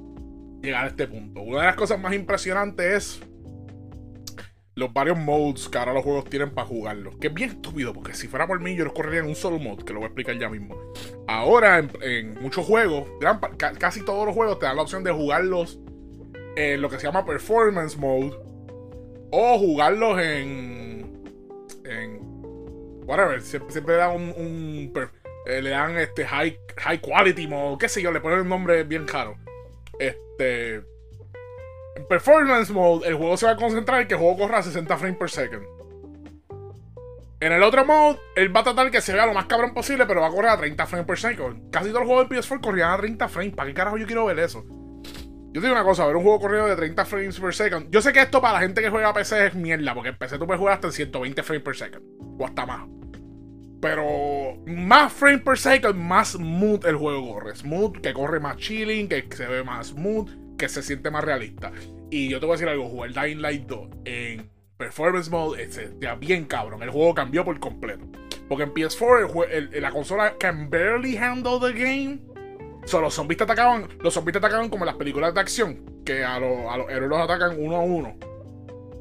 llegar a este punto. Una de las cosas más impresionantes es los varios modes que ahora los juegos tienen para jugarlos. Que es bien estúpido, porque si fuera por mí, yo los correría en un solo mod, que lo voy a explicar ya mismo. Ahora, en, muchos juegos, casi todos los juegos te dan la opción de jugarlos en lo que se llama Performance Mode. O jugarlos en. en. Whatever. Siempre, dan un. Eh, le dan este high, high Quality Mode. Qué sé yo, le ponen un nombre bien caro. Este en Performance Mode, el juego se va a concentrar en que el juego corra a 60 frames per second. En el otro mode, él va a tratar que se vea lo más cabrón posible, pero va a correr a 30 frames per second. Casi todos los juegos de PS4 corrían a 30 frames. ¿Para qué carajo yo quiero ver eso? Yo te digo una cosa, ver un juego corriendo de 30 frames per second. Yo sé que esto para la gente que juega a PC es mierda, porque en PC tú puedes jugar hasta en 120 frames per second. O hasta más. Pero más frames per second, más smooth el juego corre. Smooth, que corre más chilling, que se ve más smooth que se siente más realista. Y yo te voy a decir algo, jugar Dying Light 2 en Performance Mode es bien cabrón. El juego cambió por completo. Porque en PS4 la consola can barely handle the game. Solo los zombies atacaban. Los zombies te atacaban como las películas de acción. Que a, a los héroes los atacan uno a uno.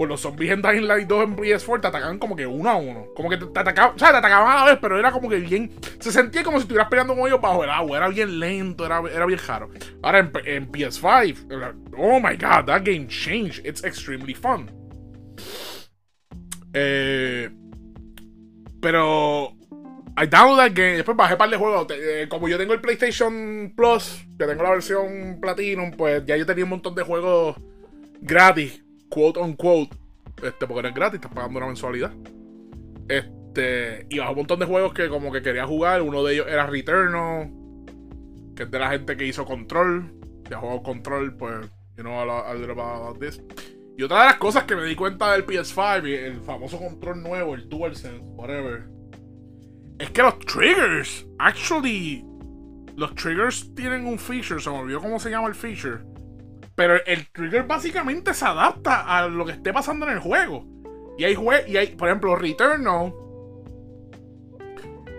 Pues los zombies en Dying Light 2 en PS4 te atacaban como que uno a uno. Como que te, atacaban, o sea, te atacaban a la vez, pero era como que bien. Se sentía como si estuvieras peleando con ellos bajo el agua. Era bien lento, era, era bien raro. Ahora en, en PS5, oh my god, that game changed. It's extremely fun. Eh, pero I downloaded that game. Después bajé para el juego. Eh, como yo tengo el PlayStation Plus, que tengo la versión Platinum, pues ya yo tenía un montón de juegos gratis quote on quote, este, porque eres gratis, estás pagando una mensualidad. Este, y bajo un montón de juegos que como que quería jugar. Uno de ellos era Returnal, que es de la gente que hizo Control. Ya jugado Control, pues, you know a little about this. Y otra de las cosas que me di cuenta del PS5, el famoso control nuevo, el DualSense, whatever, es que los triggers, actually, los triggers tienen un feature, se me olvidó cómo se llama el feature pero el trigger básicamente se adapta a lo que esté pasando en el juego. Y hay, jue y hay por ejemplo, Returnal.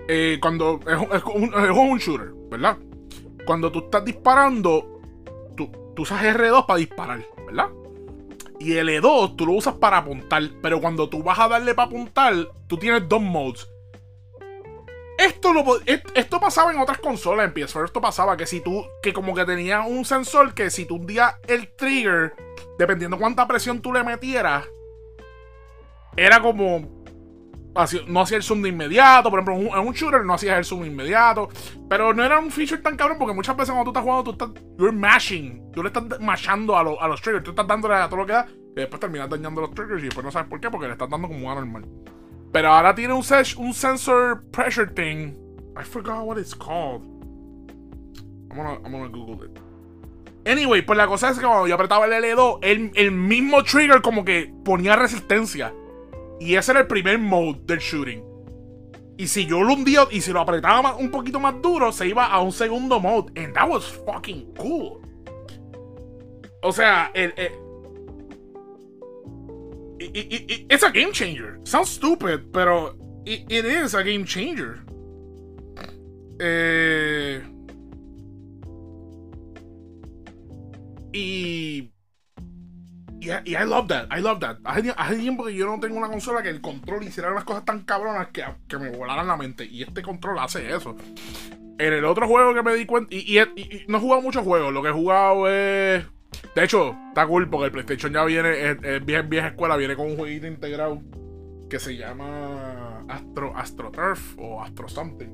Eh, cuando es, un, shooter, ¿verdad? Cuando tú estás disparando, tú, tú usas R2 para disparar, ¿verdad? Y el E2 tú lo usas para apuntar. Pero cuando tú vas a darle para apuntar, tú tienes dos modes. Esto, lo, esto pasaba en otras consolas, en PS4 esto pasaba, que si tú, que como que tenía un sensor que si tú un día el trigger, dependiendo cuánta presión tú le metieras, era como no hacía el zoom de inmediato. Por ejemplo, en un, shooter no hacías el zoom inmediato. Pero no era un feature tan cabrón porque muchas veces cuando tú estás jugando, tú estás. You're mashing. Tú le estás mashando a, a los triggers. Tú estás dándole a todo lo que da. Y después terminas dañando los triggers y después no sabes por qué porque le estás dando como normal. Pero ahora tiene un, un sensor pressure thing. I forgot what it's called. I'm gonna, I'm gonna Google it. Anyway, pues la cosa es que cuando yo apretaba el L2, el, el mismo trigger como que ponía resistencia. Y ese era el primer mode del shooting. Y si yo lo hundía y si lo apretaba un poquito más duro, se iba a un segundo mode. And that was fucking cool. O sea, el it's a game changer. Sounds stupid, pero it, it is a game changer. Eh, y, y, y, I love that. I love that. Hace, tiempo que yo no tengo una consola que el control hiciera unas cosas tan cabronas que, que me volaran la mente. Y este control hace eso. En el otro juego que me di cuenta. Y, y no he jugado muchos juegos. Lo que he jugado es de hecho, está cool porque el PlayStation ya viene, es, vieja, escuela, viene con un jueguito integrado que se llama Astro, Astro Turf o Astro Something.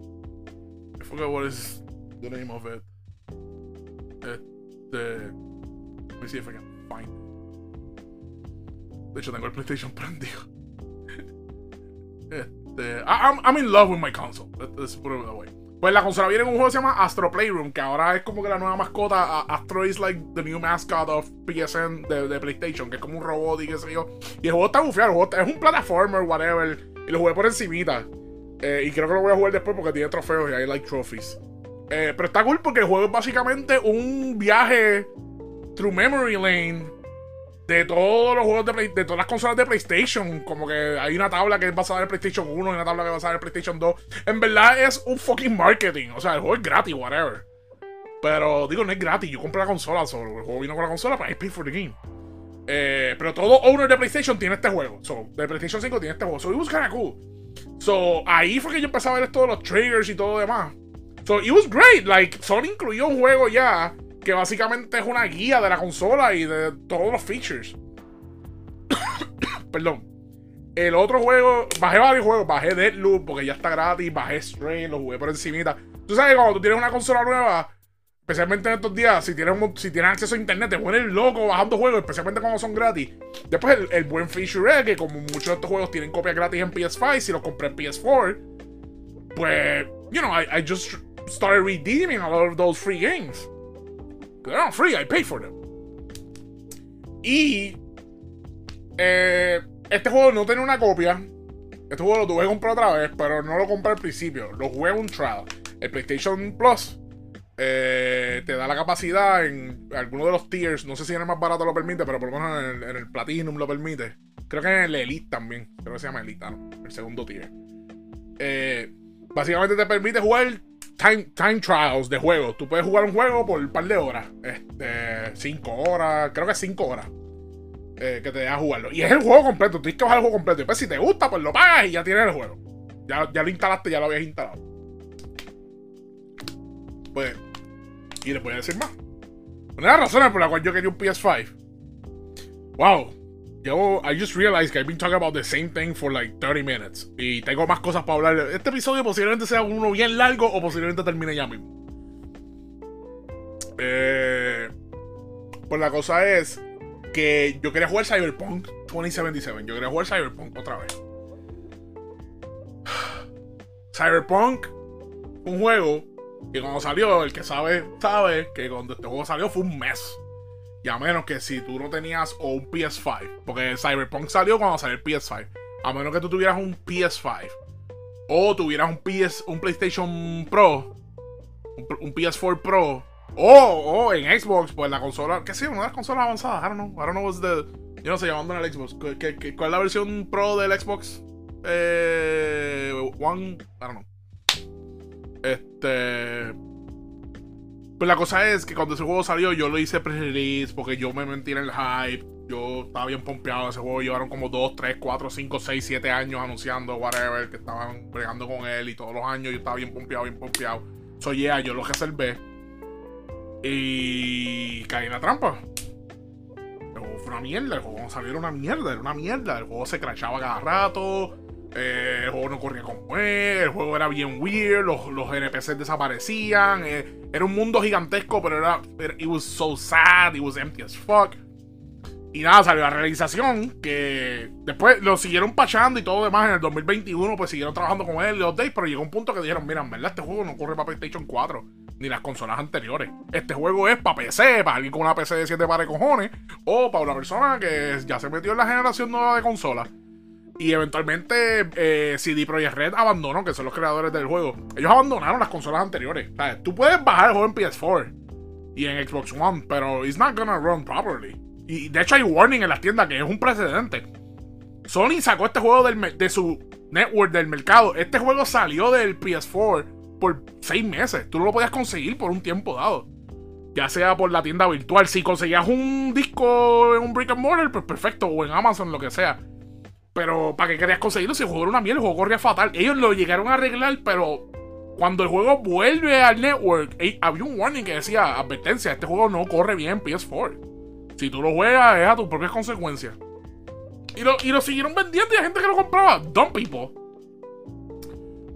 I forget what is the name of it. Este. Let me see if I can find. De hecho, tengo el PlayStation prendido. este. I'm, I'm in love with my console. Let's put it that way. Pues la consola viene en un juego que se llama Astro Playroom, que ahora es como que la nueva mascota. Astro is like the new mascot of PSN de, PlayStation, que es como un robot y qué sé yo. Y el juego está bufiado, es un plataformer, whatever. Y lo jugué por encimita. Eh, y creo que lo voy a jugar después porque tiene trofeos y hay like trophies. Eh, pero está cool porque el juego es básicamente un viaje through memory lane de todos los juegos de, de todas las consolas de PlayStation. Como que hay una tabla que es basada en el PlayStation 1 y una tabla que es basada en el PlayStation 2. En verdad es un fucking marketing. O sea, el juego es gratis, whatever. Pero digo, no es gratis. Yo compré la consola solo. El juego vino con la consola, pero I pay for the game. Eh, pero todo owner de PlayStation tiene este juego. So, de PlayStation 5 tiene este juego. So, it was kinda cool. So, ahí fue que yo empecé a ver todos los triggers y todo lo demás. So, it was great. Like, Sony incluyó un juego ya que básicamente es una guía de la consola y de todos los features. Perdón. El otro juego, bajé varios juegos, bajé Deadloop porque ya está gratis, bajé Strain, lo jugué por encimita. Tú sabes, cuando tú tienes una consola nueva, especialmente en estos días, si tienes, si tienes acceso a internet, te pones loco bajando juegos, especialmente cuando son gratis. Después, el, buen feature es que, como muchos de estos juegos tienen copias gratis en PS5, si los compré en PS4, pues, you know, I just started redeeming a lot of those free games. They're not free, I pay for them. Y eh, este juego no tiene una copia. Este juego lo tuve que comprar otra vez, pero no lo compré al principio. Lo jugué un trial. El PlayStation Plus eh, te da la capacidad en alguno de los tiers. No sé si en el más barato lo permite, pero por lo menos en el, Platinum lo permite. Creo que en el Elite también. Creo que se llama Elite, ¿no? El segundo tier. Eh, básicamente te permite jugar time, trials de juegos. Tú puedes jugar un juego por un par de horas. Este, 5 horas, creo que 5 horas. Eh, que te deja jugarlo. Y es el juego completo. Tienes que bajar el juego completo. Y después, si te gusta, pues lo pagas y ya tienes el juego. Ya, ya lo instalaste, ya lo habías instalado. Pues, y les voy a decir más. Una de las razones por la cual yo quería un PS5. Wow, yo, I just realized que I've been talking about the same thing for like 30 minutes. Y tengo más cosas para hablar. Este episodio posiblemente sea uno bien largo o posiblemente termine ya mismo. Eh, pues la cosa es que yo quería jugar Cyberpunk 2077. Yo quería jugar Cyberpunk otra vez. Cyberpunk, un juego que cuando salió, el que sabe, sabe que cuando este juego salió fue un mes. Y a menos que si tú no tenías o un PS5, porque Cyberpunk salió cuando salió el PS5. A menos que tú tuvieras un PS5 o tuvieras un PS, un PlayStation Pro, un, PS4 Pro, o, en Xbox, pues la consola, qué sé, una de las consolas avanzadas, I don't know, I don't know what's the, yo no sé, llamando en el Xbox, ¿Qué, cuál es la versión Pro del Xbox? Eh, One, I don't know. Este, pues la cosa es que cuando ese juego salió, yo lo hice pre-release porque yo me mentí en el hype. Yo estaba bien pompeado. Ese juego llevaron como 2, 3, 4, 5, 6, 7 años anunciando, whatever, que estaban bregando con él. Y todos los años yo estaba bien pompeado, bien pompeado. So, yeah, yo lo reservé. Y caí en la trampa. El juego fue una mierda. El juego salió era una mierda. Era una mierda. El juego se crachaba cada rato. Eh, el juego no corría como él, el juego era bien weird, los, los NPCs desaparecían. eh, era un mundo gigantesco, pero era. It was so sad, it was empty as fuck. Y nada, salió la realización que después lo siguieron pachando y todo demás. En el 2021, pues siguieron trabajando con él los days, pero llegó un punto que dijeron: Mira, en verdad, este juego no corre para PlayStation 4 ni las consolas anteriores. Este juego es para PC, para alguien con una PC de 7 pares cojones, o para una persona que ya se metió en la generación nueva de consolas. Y eventualmente eh, CD Projekt Red abandonó, que son los creadores del juego. Ellos abandonaron las consolas anteriores. Tú puedes bajar el juego en PS4 y en Xbox One, pero it's not gonna run properly. Y de hecho hay warning en las tiendas que es un precedente. Sony sacó este juego del de su network del mercado. Este juego salió del PS4 por 6 meses. Tú no lo podías conseguir por un tiempo dado. Ya sea por la tienda virtual. Si conseguías un disco en un brick and mortar, pues perfecto. O en Amazon, lo que sea. Pero, ¿para qué querías conseguirlo? Si el juego era una mierda, el juego corría fatal. Ellos lo llegaron a arreglar, pero cuando el juego vuelve al network, había un warning que decía: advertencia, este juego no corre bien en PS4. Si tú lo juegas, es a tus propias consecuencias. Y lo, y lo siguieron vendiendo y hay gente que lo compraba. Dumb people.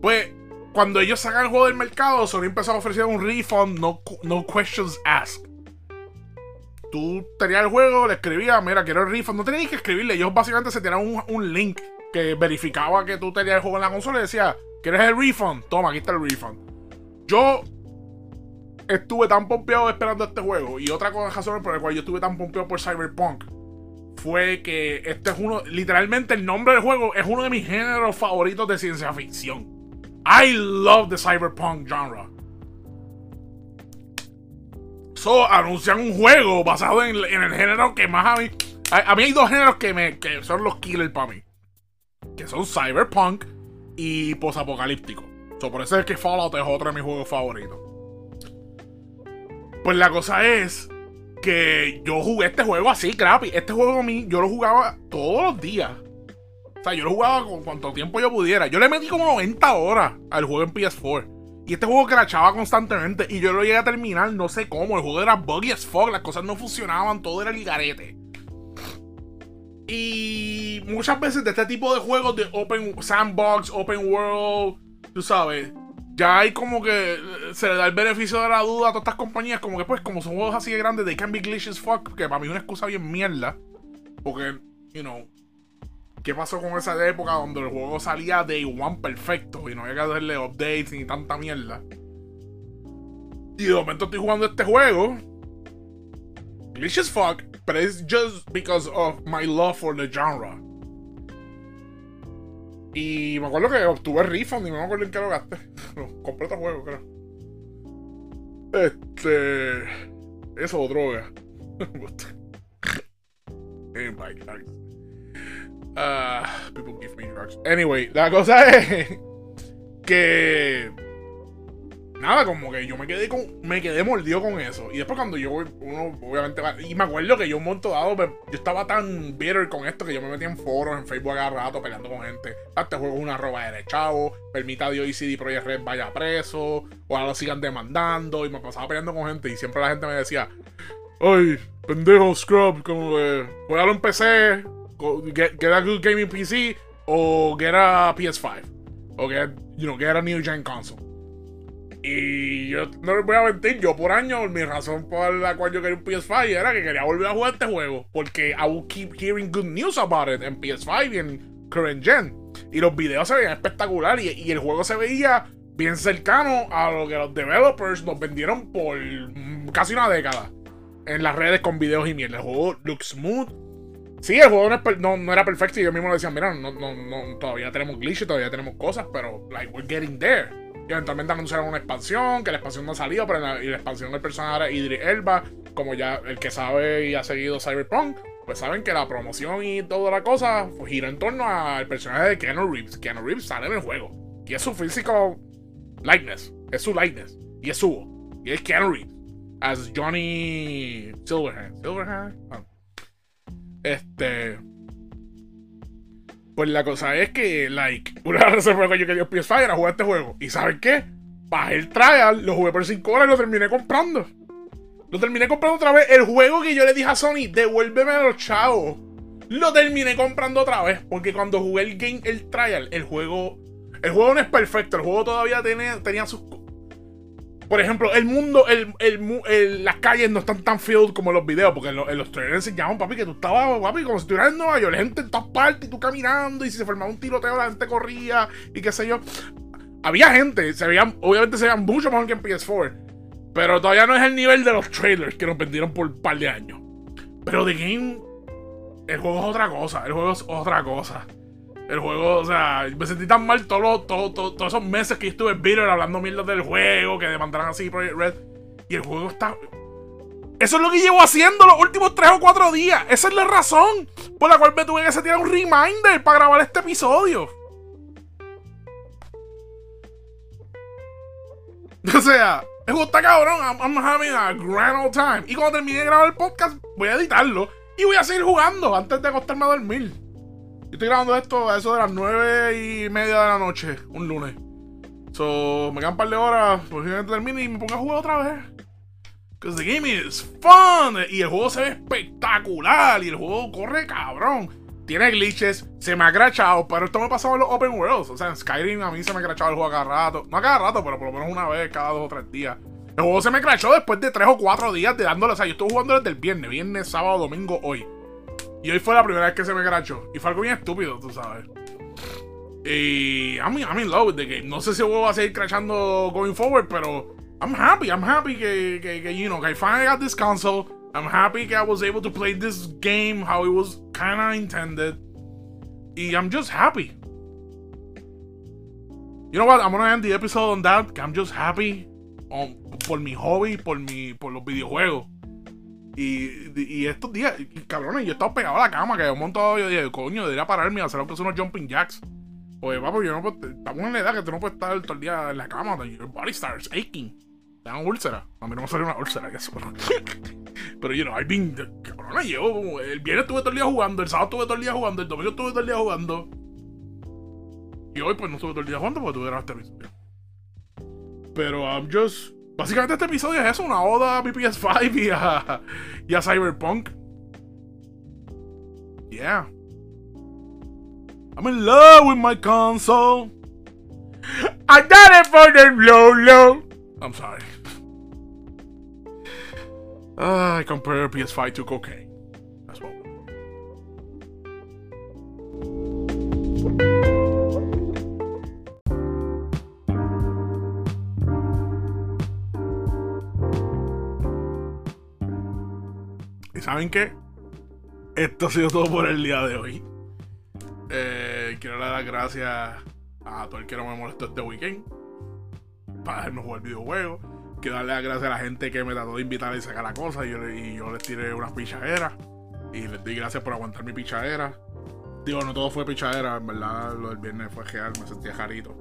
Pues, cuando ellos sacan el juego del mercado, Sony empezó a ofrecer un refund, no, no questions asked. Tú tenías el juego, le escribías, mira, quiero el refund. No tenías que escribirle, ellos básicamente se tiraron un, un link que verificaba que tú tenías el juego en la consola y decía, ¿quieres el refund? Toma, aquí está el refund. Yo estuve tan pompeado esperando este juego. Y otra razón por la cual yo estuve tan pompeado por Cyberpunk fue que este es uno, literalmente el nombre del juego es uno de mis géneros favoritos de ciencia ficción. I love the cyberpunk genre. Anuncian un juego basado en, el género que más a mí. A, a mí hay dos géneros que, me, que son los killers para mí. Que son cyberpunk y posapocalíptico. So, por eso es que Fallout es otro de mis juegos favoritos. Pues la cosa es que yo jugué este juego así, crappy. Este juego a mí, yo lo jugaba todos los días. O sea, yo lo jugaba con cuanto tiempo yo pudiera. Yo le metí como 90 horas al juego en PS4. Y este juego crachaba constantemente. Y yo lo llegué a terminar, no sé cómo. El juego era buggy as fuck. Las cosas no funcionaban. Todo era el garete. Y muchas veces de este tipo de juegos de Open Sandbox, Open World, tú sabes, ya hay como que eh, se le da el beneficio de la duda a todas estas compañías. Como que, pues, como son juegos así de grandes, they can be glitchy as fuck. Que para mí es una excusa bien mierda. Porque, you know, ¿qué pasó con esa época donde el juego salía day one perfecto y no había que hacerle updates ni tanta mierda? Y de momento estoy jugando este juego. Glitch as fuck, but it's just because of my love for the genre. Y me acuerdo que obtuve refund y me acuerdo en qué lo gasté. No, compré otro juego, creo. Este. Eso droga. Eh, my drugs. Ah, people give me drugs. Anyway, la cosa es que nada, como que yo me quedé con, me quedé mordido con eso. Y después cuando yo uno obviamente va- y me acuerdo que yo un momento dado yo estaba tan bitter con esto que yo me metí en foros, en Facebook a cada rato peleando con gente. "Ah, Este juego es una roba de chavo, permita a Dios y CD Projekt Red vaya preso, o ahora lo sigan demandando, y me pasaba peleando con gente y siempre la gente me decía, ay, pendejo Scrub, como que juegalo en PC, get, a good gaming PC, o get a PS5, o get, you know, get a new gen console. Y yo no les voy a mentir, yo por años, mi razón por la cual yo quería un PS5 era que quería volver a jugar este juego. Porque I will keep hearing good news about it en PS5 y en current gen. Y los videos se veían espectacular y, y el juego se veía bien cercano a lo que los developers nos vendieron por casi una década. En las redes con videos y mierda. El juego looks smooth. Sí, el juego no, no- era perfecto y yo mismo le decía, mira, no, no, no, todavía tenemos glitches, todavía tenemos cosas, pero like, we're getting there. Y eventualmente anunciaron una expansión, que la expansión no ha salido, pero la, y la expansión del personaje era Idris Elba, como ya el que sabe y ha seguido Cyberpunk, pues saben que la promoción y toda la cosa pues, gira en torno al personaje de Keanu Reeves. Keanu Reeves sale en el juego. Y es su físico likeness, es su likeness, y es su, y es Keanu Reeves. As Johnny Silverhand. Silverhand? Ah. Este. Pues la cosa es que, like, una las razones por las que yo quería PS5 era jugar este juego. ¿Y saben qué? Bajé el trial, lo jugué por 5 horas y lo terminé comprando. Lo terminé comprando otra vez. El juego que yo le dije a Sony, devuélveme a los chavos. lo terminé comprando otra vez. Porque cuando jugué el game, el trial, el juego. El juego no es perfecto. El juego todavía tenía, tenía sus. Por ejemplo, el mundo, las calles no están tan filled como en los videos. Porque en, los trailers enseñaban, papi, que tú estabas, papi, como si estuvieras en Nueva York. Gente en todas partes y tú caminando. Y si se formaba un tiroteo, la gente corría. Y qué sé yo. Había gente. Obviamente se veían mucho mejor que en PS4. Pero todavía no es el nivel de los trailers que nos vendieron por un par de años. Pero The Game. El juego es otra cosa. El juego es otra cosa. El juego, o sea, me sentí tan mal todos todos esos meses que estuve en bitter hablando mierda del juego, que demandaran así Project Red. Y el juego está. Eso es lo que llevo haciendo los últimos 3 o 4 días. Esa es la razón por la cual me tuve que tirar un reminder para grabar este episodio. O sea, el juego cabrón. I'm, having a grand old time. Y cuando termine de grabar el podcast, voy a editarlo. Y voy a seguir jugando antes de acostarme a dormir. Yo estoy grabando esto a eso de las 9 y media de la noche, un lunes. So, me quedan un par de horas, posiblemente termine y me pongo a jugar otra vez. Because the game is fun. Y el juego se ve espectacular. Y el juego corre cabrón. Tiene glitches, se me ha crachado, pero esto me ha pasado en los open worlds. O sea, en Skyrim a mí se me ha crachado el juego cada rato. No a cada rato, pero por lo menos una vez cada dos o tres días. El juego se me crachó después de tres o cuatro días de dándole. O sea, yo estuve jugando desde el viernes, viernes, sábado, domingo, hoy. Y hoy fue la primera vez que se me crachó. Y fue algo bien estúpido, tú sabes. Y I'm, I'm in love with the game. No sé si va a seguir crachando going forward, pero I'm happy. I'm happy que, que, que you know, que I finally got this console. I'm happy I was able to play this game how it was kind of intended. Y I'm just happy. You know what? I'm gonna end the episode on that. I'm just happy on, por mi hobby, por, mi, por los videojuegos. Y, y estos días, cabrones, yo he estado pegado a la cama, que un montón yo dije, coño, debería pararme a hacer lo que son unos jumping jacks. Pues, papi, yo no puedo, estamos en la edad que tú no puedes estar todo el día en la cama, your body starts aching. Te dan úlcera. A mí no me salió una úlcera. Pero, you know, I've been. Cabrón, yo. El viernes estuve todo el día jugando, el sábado estuve todo el día jugando, el domingo estuve todo el día jugando. Y hoy, pues no estuve todo el día jugando porque tuve este episodio. Pero, I'm just. Básicamente, este episodio es eso: una oda a mi PS5 y a, y a Cyberpunk. Yeah. I'm in love with my console. I got it for the low low. I'm sorry. Uh, I compare PS5 to cocaine. Saben qué? Esto ha sido todo por el día de hoy. Eh, quiero dar las gracias a todo el que no me molestó este weekend para dejarme jugar videojuegos. Quiero darle las gracias a la gente que me trató de invitar y sacar la cosa. Y yo, y yo les tiré unas pichaderas. Y les di gracias por aguantar mi pichadera. Digo, no todo fue pichadera, en verdad lo del viernes fue real, me sentía jarito.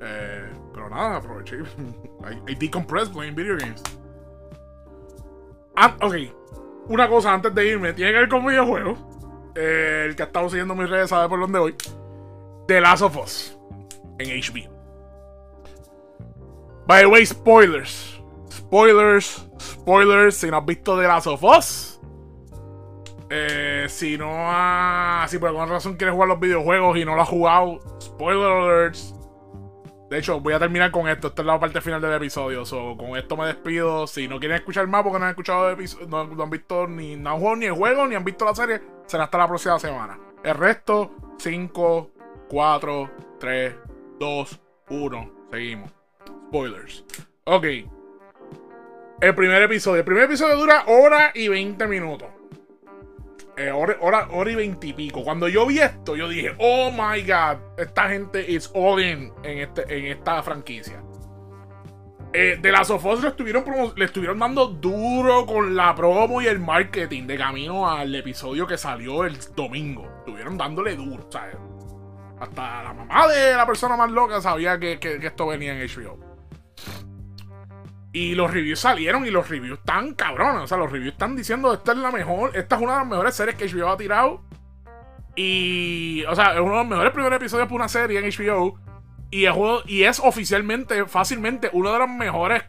Eh, pero nada, aproveché. I, I decompressed playing video games. Ah, ok, una cosa antes de irme, tiene que ver con videojuegos. Eh, el que ha estado siguiendo mis redes sabe por dónde voy. The Last of Us en HBO. By the way, spoilers. Spoilers, spoilers. Si no has visto The Last of Us. Eh, si no ha. Si por alguna razón quieres jugar los videojuegos y no lo has jugado. Spoiler alerts. De hecho, voy a terminar con esto. Esta es la parte final del episodio. So, con esto me despido. Si no quieren escuchar más porque no han escuchado el episodio, no, han visto ni, no han jugado ni el juego, ni han visto la serie, será hasta la próxima semana. El resto, 5, 4, 3, 2, 1. Seguimos. Spoilers. Ok. El primer episodio. El primer episodio dura hora y 20 minutos. Eh, hora, hora, 20 y pico. Cuando yo vi esto, yo dije, oh my god, esta gente is all in en, este, en esta franquicia. Eh, de las Us le estuvieron, le estuvieron dando duro con la promo y el marketing de camino al episodio que salió el domingo. Estuvieron dándole duro, ¿sabes? Hasta la mamá de la persona más loca sabía que, que esto venía en HBO. Y los reviews salieron y los reviews están cabrones. O sea, los reviews están diciendo esta es la mejor, esta es una de las mejores series que HBO ha tirado. Y, o sea, es uno de los mejores primeros episodios para una serie en HBO. Y, juego, y es oficialmente, fácilmente, uno de los mejores.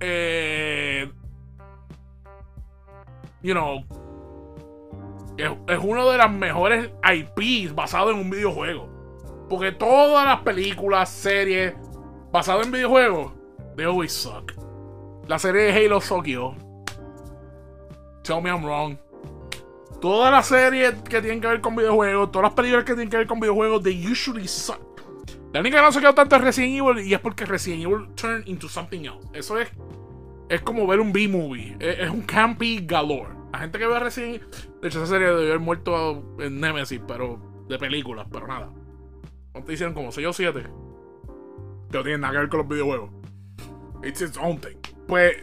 Eh, you know. es, es uno de las mejores IPs basado en un videojuego. Porque todas las películas, series basadas en videojuegos, they always suck. La serie de Halo suck yo. Tell me I'm wrong. Todas las series que tienen que ver con videojuegos, todas las películas que tienen que ver con videojuegos, they usually suck. La única que no se quedó tanto es Resident Evil y es porque Resident Evil turned into something else. Eso es. Es como ver un B-movie. Es, un campy galore. La gente que ve Resident Evil. De hecho, esa serie debe haber muerto en Nemesis, pero. De películas, pero nada. ¿Cuánto hicieron? Como 6 o 7. Que no tienen nada que ver con los videojuegos. It's its own thing. Pues.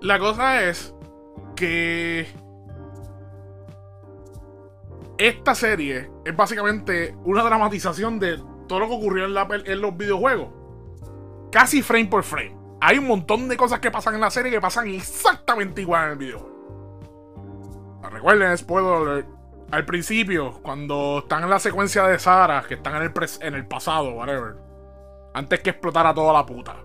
La cosa es. Que. Esta serie es básicamente una dramatización de todo lo que ocurrió en, la, en, los videojuegos. Casi frame por frame. Hay un montón de cosas que pasan en la serie que pasan exactamente igual en el videojuego. Recuerden, spoiler. Al principio, cuando están en la secuencia de Sara, que están en el, en el pasado, whatever. Antes que explotara toda la puta.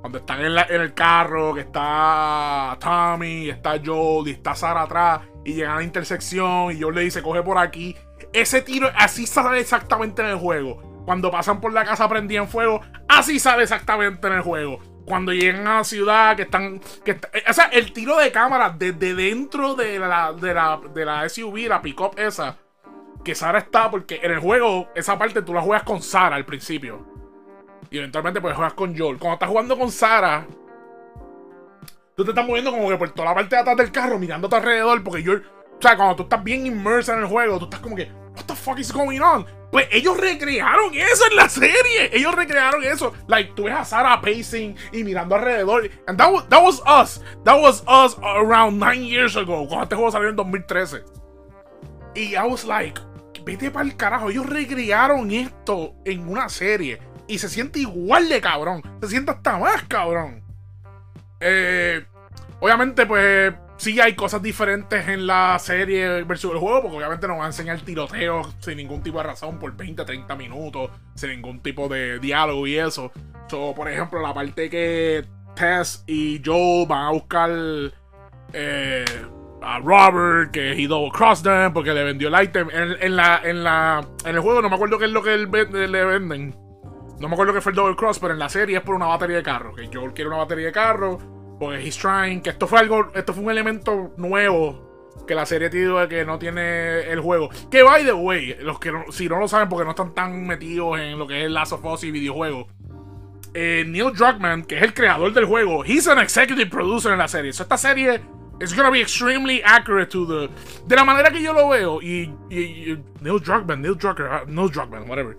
Cuando están en, el carro, que está Tommy, está Joel y está Sara atrás, y llegan a la intersección, y Joel le dice, coge por aquí. Ese tiro, así sale exactamente en el juego. Cuando pasan por la casa prendida en fuego, así sale exactamente en el juego. Cuando llegan a la ciudad, que están. Que o sea, el tiro de cámara desde dentro de la, de la, de la SUV, la pickup esa, que Sara está, porque en el juego, esa parte tú la juegas con Sara al principio. Y eventualmente pues juegas con Joel. Cuando estás jugando con Sara, tú te estás moviendo como que por toda la parte de atrás del carro, mirando a tu alrededor, porque Joel. O sea, cuando tú estás bien inmerso en el juego, tú estás como que, what the fuck is going on? Pues ellos recrearon eso en la serie. Ellos recrearon eso. Like, tú ves a Sarah pacing y mirando alrededor. And that was, that was us. That was us around nine years ago. Cuando este juego salió en 2013. Y I was like, vete para el carajo. Ellos recrearon esto en una serie. Y se siente igual de cabrón. Se siente hasta más cabrón. Eh, obviamente, pues sí hay cosas diferentes en la serie versus el juego, porque obviamente nos van a enseñar tiroteo sin ningún tipo de razón por 20, 30 minutos, sin ningún tipo de diálogo y eso. So, por ejemplo, la parte que Tess y Joel van a buscar eh, a Robert, que he double crossed them porque le vendió el item. En, en, la, en, la, en el juego no me acuerdo qué es lo que le venden. No me acuerdo qué fue el double cross, pero en la serie es por una batería de carro. Que Joel quiere una batería de carro porque he's trying, que esto fue algo, esto fue un elemento nuevo que la serie tiene que no tiene el juego. Que by the way, los que no, si no lo saben porque no están tan metidos en lo que es Last of Us y videojuegos. Eh, Neil Druckmann, que es el creador del juego, he's an executive producer en la serie. So esta serie es gonna be extremely accurate to the. De la manera que yo lo veo, y, y, Neil Druckmann, Neil Druckmann, Neil Druckmann, whatever.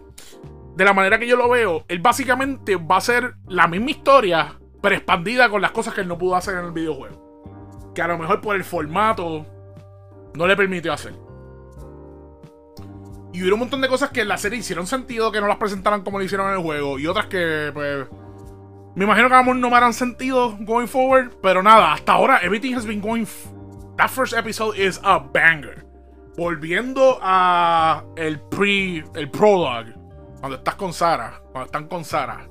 De la manera que yo lo veo, él básicamente va a ser la misma historia, pero expandida con las cosas que él no pudo hacer en el videojuego. Que a lo mejor por el formato no le permitió hacer. Y hubo un montón de cosas que en la serie hicieron sentido que no las presentaran como lo hicieron en el juego. Y otras que, pues. Me imagino que a lo mejor no me harán sentido going forward. Pero nada, hasta ahora, everything has been going. That first episode is a banger. Volviendo a el pre. El prologue. Cuando estás con Sara. Cuando están con Sara.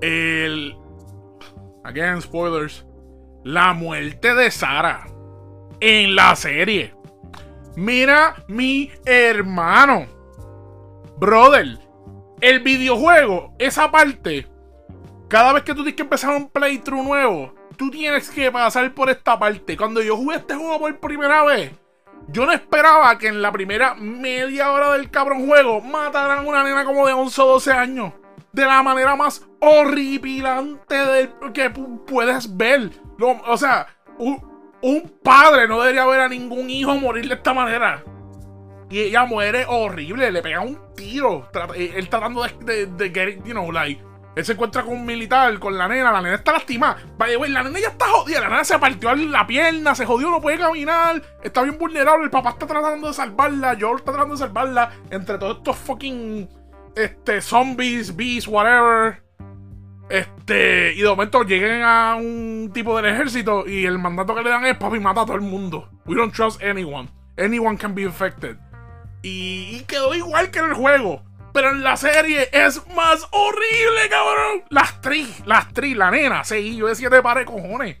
El. Again, spoilers. La muerte de Sara. En la serie. Mira mi hermano. Brother. El videojuego, esa parte. Cada vez que tú tienes que empezar un playthrough nuevo, tú tienes que pasar por esta parte. Cuando yo jugué este juego por primera vez, yo no esperaba que en la primera media hora del cabrón juego mataran a una nena como de 11 o 12 años. De la manera más horripilante del, que puedes ver. o sea, un, padre no debería ver a ningún hijo morir de esta manera. Y ella muere horrible, le pega un tiro. Él tratando de, de, de you know, like. Él se encuentra con un militar, con la nena, la nena está lastimada. Vaya, güey, la nena ya está jodida, la nena se partió la pierna, se jodió, no puede caminar, está bien vulnerable, el papá está tratando de salvarla, Joel está tratando de salvarla, entre todos estos fucking este, zombies, beasts, whatever. Este, y de momento lleguen a un tipo del ejército y el mandato que le dan es papi mata a todo el mundo. We don't trust anyone. Anyone can be infected. Y, y quedó igual que en el juego. Pero en la serie es más horrible, cabrón. Las tri, las tri, la nena, sí, yo de pare cojones.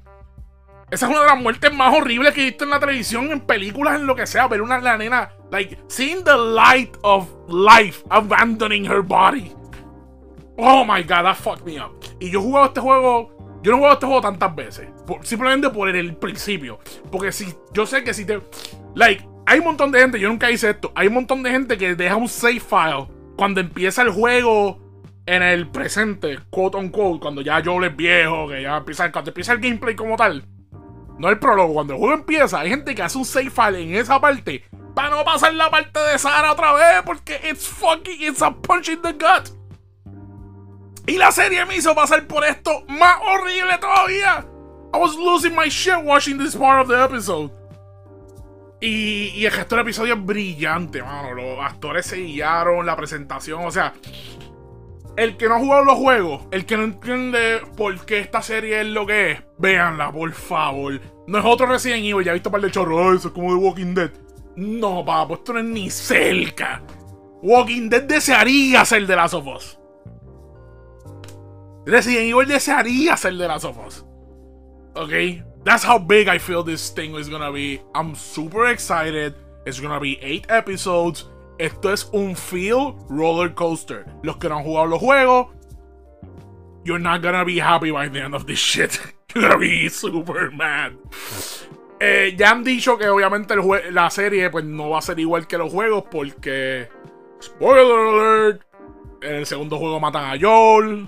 Esa es una de las muertes más horribles que he visto en la televisión, en películas, en lo que sea. Ver una la nena, like, seeing the light of life abandoning her body. Oh my god, that fucked me up. Y yo he jugado este juego. Yo no he jugado este juego tantas veces. simplemente por el, principio. Porque si yo sé que si te. Like, hay un montón de gente, yo nunca hice esto. Hay un montón de gente que deja un save file cuando empieza el juego en el presente, quote on quote, cuando ya Joel es viejo, que ya empieza, cuando empieza el gameplay como tal no el prólogo, cuando el juego empieza, hay gente que hace un save file en esa parte para no pasar la parte de Sara otra vez porque it's fucking, it's a punch in the gut. Y la serie me hizo pasar por esto más horrible todavía. I was losing my shit watching this part of the episode. Y, y el resto del episodio es brillante, mano. Los actores se guiaron, la presentación, o sea, el que no ha jugado los juegos, el que no entiende por qué esta serie es lo que es, véanla, por favor. No es otro Resident Evil, ya he visto un par de chorros, eso es como de Walking Dead. No, papá, esto no es ni cerca. Walking Dead desearía ser de Last of Us. Resident Evil desearía ser de Last of Us. Ok, that's how big I feel this thing is gonna be. I'm super excited. It's gonna be eight episodes. Esto es un feel roller coaster. Los que no han jugado los juegos, you're not gonna be happy by the end of this shit. You're gonna be super mad. Eh, ya han dicho que obviamente la serie pues no va a ser igual que los juegos porque spoiler alert en el segundo juego matan a Joel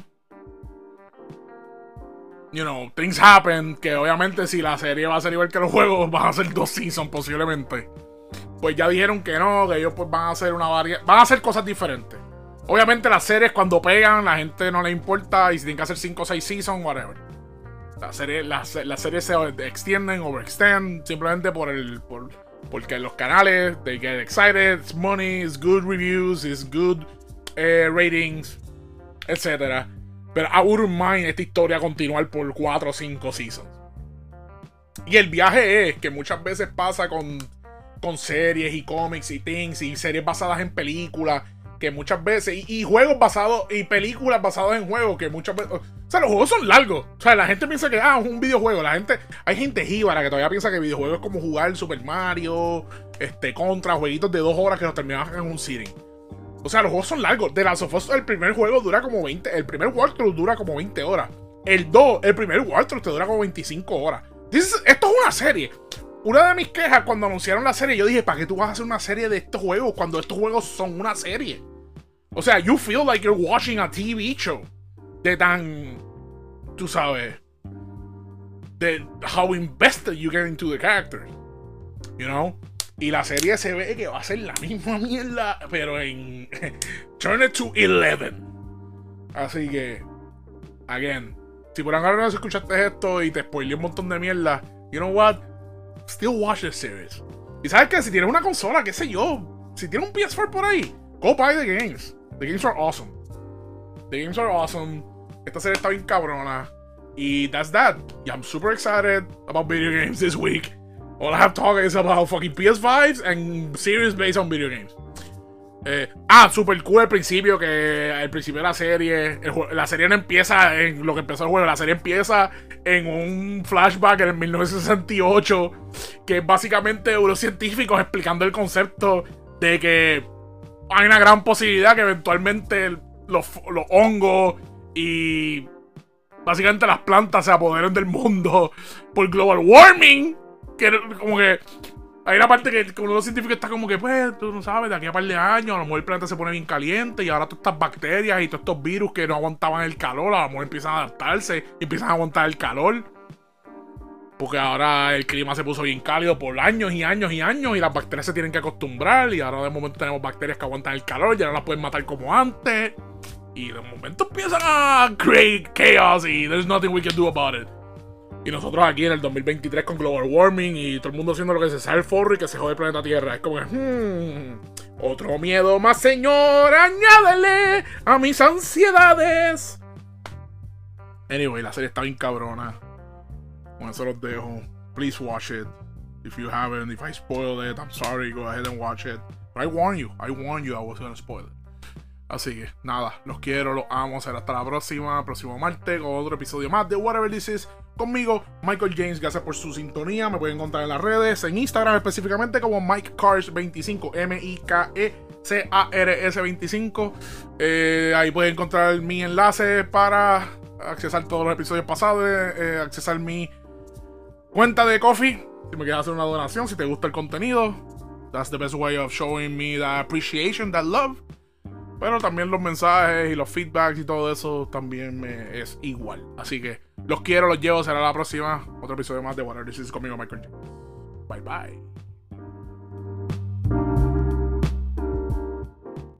you know things happen que obviamente si la serie va a ser igual que los juegos van a ser dos seasons posiblemente pues ya dijeron que no, que ellos pues van a hacer una variedad, van a hacer cosas diferentes. Obviamente las series cuando pegan, la gente no le importa y tienen que hacer 5 o 6 seasons, whatever. Las series, las, series se extienden, overextend, simplemente por el. Por, porque los canales, they get excited, it's money, it's good reviews, it's good eh, ratings, etc. Pero I wouldn't mind esta historia continuar por 4 o 5 seasons. Y el viaje es que muchas veces pasa con con series y cómics y things y series basadas en películas que muchas veces y, juegos basados y películas basadas en juegos que muchas veces o sea los juegos son largos. O sea la gente piensa que ah es un videojuego. La gente hay gente jíbara que todavía piensa que videojuegos es como jugar Super Mario este contra jueguitos de dos horas que nos terminan en un sitting o sea los juegos son largos de Last of Us el primer juego dura como 20 el primer walkthrough dura como 20 horas el 2 el primer walkthrough te dura como 25 horas esto es una serie una de mis quejas cuando anunciaron la serie, yo dije, ¿para qué tú vas a hacer una serie de estos juegos cuando estos juegos son una serie? O sea, you feel like you're watching a TV show. De tan, tú sabes, de how invested you get into the characters. You know? Y la serie se ve que va a ser la misma mierda, pero en Turn it to 11. Así que, again, si por ahora no escuchaste esto y te spoilé un montón de mierda, you know what? still watch the series. Y sabes que si tienes una consola, qué sé yo, si tienes un PS4 por ahí, go buy the games. The games are awesome. The games are awesome. Esta serie está bien cabrona. Y that's that. Yeah, I'm super excited about video games this week. All I have talk is about fucking PS5s and series based on video games. Eh, ah, super cool al principio, que al principio de la serie, la serie no empieza en lo que empezó el juego, la serie empieza en un flashback en el 1968, que es básicamente unos científicos explicando el concepto de que hay una gran posibilidad que eventualmente los, los hongos y básicamente las plantas se apoderen del mundo por global warming, que como que hay una parte que, de los científicos está como que, pues, tú no sabes, de aquí a par de años, a lo mejor el planeta se pone bien caliente y ahora todas estas bacterias y todos estos virus que no aguantaban el calor, a lo mejor empiezan a adaptarse y empiezan a aguantar el calor. Porque ahora el clima se puso bien cálido por años y años y años y las bacterias se tienen que acostumbrar y ahora de momento tenemos bacterias que aguantan el calor, ya no las pueden matar como antes. Y de momento empiezan a create chaos y there's nothing we can do about it. Y nosotros aquí en el 2023 con global warming y todo el mundo haciendo lo que se sabe el forro y que se jode el planeta Tierra. Es como que, hmm, otro miedo más, señor, añádele a mis ansiedades. Anyway, la serie está bien cabrona. Con eso los dejo. Please watch it. If you haven't, if I spoiled it, I'm sorry, go ahead and watch it. But I warn you, I warn you I was gonna spoil it. Así que nada, los quiero, los amo. Será hasta la próxima, próximo martes, con otro episodio más de Whatever This Is conmigo, Michael James. Gracias por su sintonía. Me pueden encontrar en las redes, en Instagram específicamente como Mike Cars 25, M-I-K-E. C-A-R-S25. Eh, ahí pueden encontrar mi enlace para accesar todos los episodios pasados, eh, accesar mi cuenta de Coffee. Si me quieres hacer una donación, si te gusta el contenido, that's the best way of showing me that appreciation, that love. Pero también los mensajes y los feedbacks y todo eso también me es igual. Así que los quiero, los llevo. Será la próxima. Otro episodio más de Water This is conmigo, Michael. Bye bye.